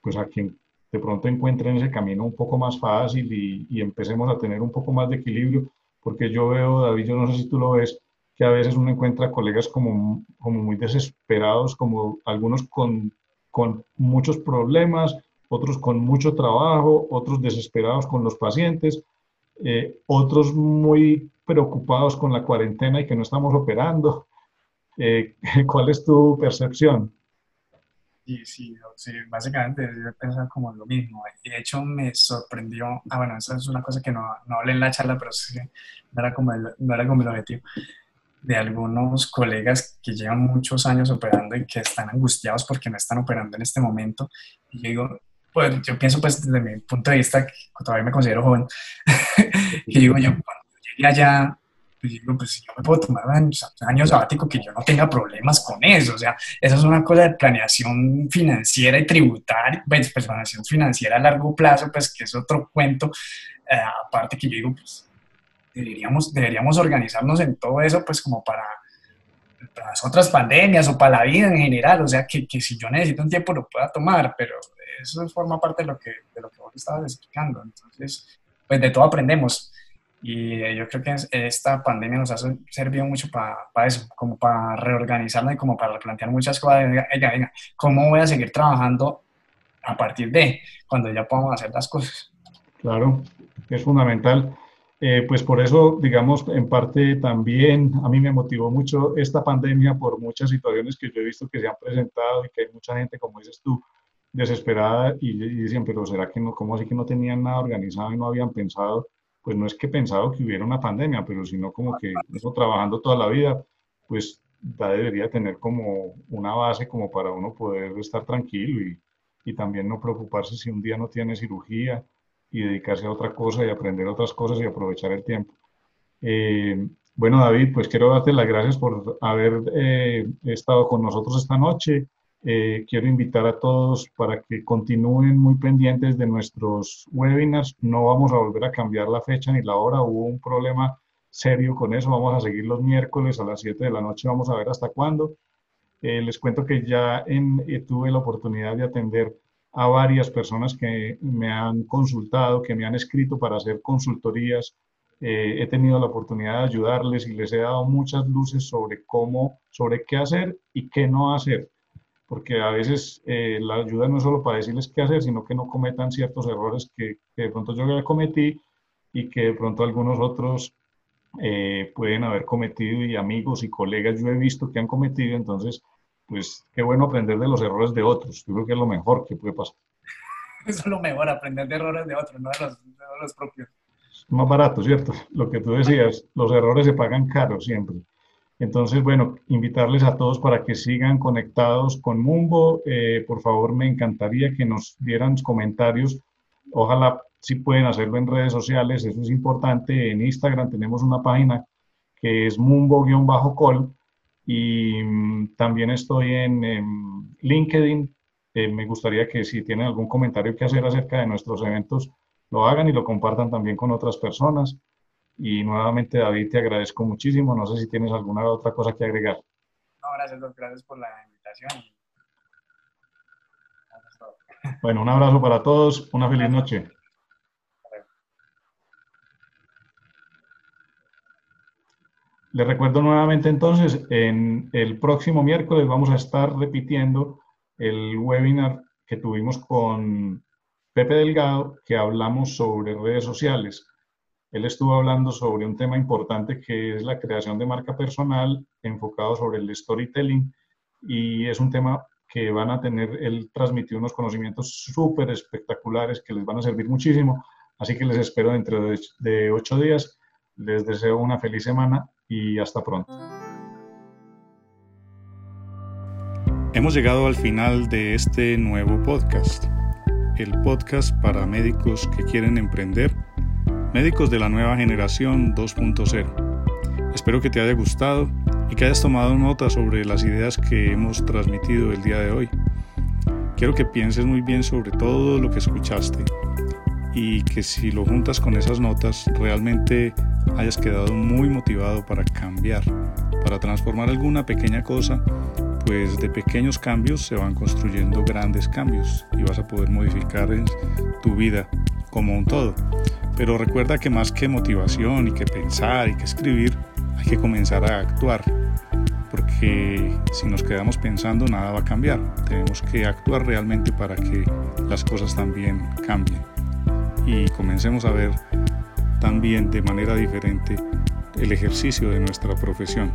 pues a quien de pronto encuentren ese camino un poco más fácil y, y empecemos a tener un poco más de equilibrio, porque yo veo, David, yo no sé si tú lo ves, que a veces uno encuentra colegas como, como muy desesperados, como algunos con con muchos problemas, otros con mucho trabajo, otros desesperados con los pacientes, eh, otros muy preocupados con la cuarentena y que no estamos operando. Eh, ¿Cuál es tu percepción? Sí, sí, sí, básicamente yo pensaba como lo mismo. De hecho, me sorprendió, ah, bueno, esa es una cosa que no, no hablé en la charla, pero sí, no, era como no era como el objetivo de algunos colegas que llevan muchos años operando y que están angustiados porque no están operando en este momento. Y yo digo, pues yo pienso pues desde mi punto de vista, que todavía me considero joven, y digo yo, cuando llegue allá, pues digo, pues yo me puedo tomar un año sabático que yo no tenga problemas con eso. O sea, esa es una cosa de planeación financiera y tributaria, pues, pues planeación financiera a largo plazo, pues que es otro cuento. Eh, aparte que yo digo, pues deberíamos, deberíamos organizarnos en todo eso, pues como para, las otras pandemias o para la vida en general, o sea, que, que, si yo necesito un tiempo lo pueda tomar, pero eso forma parte de lo que, de lo que vos estabas explicando. Entonces, pues de todo aprendemos. Y eh, yo creo que esta pandemia nos ha servido mucho para eso, como para reorganizarnos y como para replantear muchas cosas. Venga, venga, ¿cómo voy a seguir trabajando a partir de cuando ya podamos hacer las cosas? Claro, es fundamental. Eh, pues por eso, digamos, en parte también a mí me motivó mucho esta pandemia por muchas situaciones que yo he visto que se han presentado y que hay mucha gente, como dices tú, desesperada y, y dicen, pero ¿será que no? ¿Cómo así que no tenían nada organizado y no habían pensado? Pues no es que pensado que hubiera una pandemia, pero sino como que eso trabajando toda la vida, pues ya debería tener como una base como para uno poder estar tranquilo y, y también no preocuparse si un día no tiene cirugía y dedicarse a otra cosa y aprender otras cosas y aprovechar el tiempo. Eh, bueno, David, pues quiero darte las gracias por haber eh, estado con nosotros esta noche. Eh, quiero invitar a todos para que continúen muy pendientes de nuestros webinars. No vamos a volver a cambiar la fecha ni la hora. Hubo un problema serio con eso. Vamos a seguir los miércoles a las 7 de la noche. Vamos a ver hasta cuándo. les cuento que ya en, tuve la oportunidad de atender a varias personas que me han consultado, que me han escrito para hacer consultorías. Eh, he tenido la oportunidad de ayudarles y les he dado muchas luces sobre cómo, sobre qué hacer y qué no hacer. Porque a veces eh, la ayuda no es solo para decirles qué hacer, sino que no cometan ciertos errores que, de pronto yo ya cometí y que de pronto algunos otros eh, pueden haber cometido y amigos y colegas yo he visto que han cometido. Entonces, pues qué bueno aprender de los errores de otros. Yo creo que es lo mejor que puede pasar. Eso es lo mejor, aprender de errores de otros, no de los, propios. Es más barato, ¿cierto? Lo que tú decías, los errores se pagan caro siempre. Entonces, bueno, invitarles a todos para que sigan conectados con Mumbo. Eh, por favor, me encantaría que nos dieran comentarios. Ojalá si pueden hacerlo en redes sociales, eso es importante. En Instagram tenemos una página que es mumbo-col y mm, también estoy en, LinkedIn. Eh, me gustaría que si tienen algún comentario que hacer acerca de nuestros eventos, lo hagan y lo compartan también con otras personas. Y nuevamente, David, te agradezco muchísimo. No sé si tienes alguna otra cosa que agregar. No, gracias, Gracias por la invitación. Bueno, un abrazo para todos. Una feliz noche. Les recuerdo nuevamente entonces, en el próximo miércoles vamos a estar repitiendo el webinar que tuvimos con Pepe Delgado, que hablamos sobre redes sociales. Él estuvo hablando sobre un tema importante que es la creación de marca personal enfocado sobre el storytelling y es un tema que van a tener, él transmitió unos conocimientos súper espectaculares que les van a servir muchísimo. Así que les espero dentro de ocho días. Les deseo una feliz semana y hasta pronto. Hemos llegado al final de este nuevo podcast, el podcast para médicos que quieren emprender, médicos de la nueva generación 2.0. Espero que te haya gustado y que hayas tomado nota sobre las ideas que hemos transmitido el día de hoy. Quiero que pienses muy bien sobre todo lo que escuchaste y que si lo juntas con esas notas realmente hayas quedado muy motivado para cambiar, para transformar alguna pequeña cosa, pues de pequeños cambios se van construyendo grandes cambios y vas a poder modificar tu vida como un todo. Pero recuerda que más que motivación y que pensar y que escribir, hay que comenzar a actuar. Porque si nos quedamos pensando nada va a cambiar. Tenemos que actuar realmente para que las cosas también cambien. Y comencemos a ver también de manera diferente el ejercicio de nuestra profesión.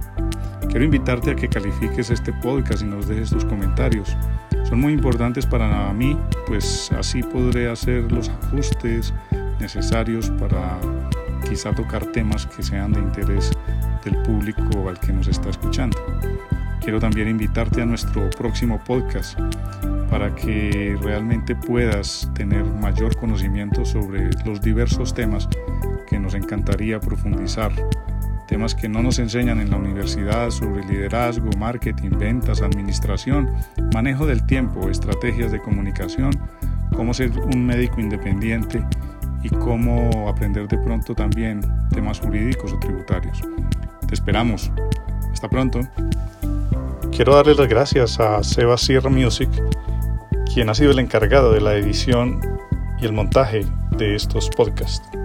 Quiero invitarte a que califiques este podcast y nos dejes tus comentarios. Son muy importantes para mí, pues así podré hacer los ajustes necesarios para quizá tocar temas que sean de interés del público al que nos está escuchando. Quiero también invitarte a nuestro próximo podcast para que realmente puedas tener mayor conocimiento sobre los diversos temas que nos encantaría profundizar. Temas que no nos enseñan en la universidad sobre liderazgo, marketing, ventas, administración, manejo del tiempo, estrategias de comunicación, cómo ser un médico independiente y cómo aprender de pronto también temas jurídicos o tributarios. Te esperamos. Hasta pronto. quiero darle las gracias a Seba Sierra Music, quien ha sido el encargado de la edición y el montaje de estos podcasts.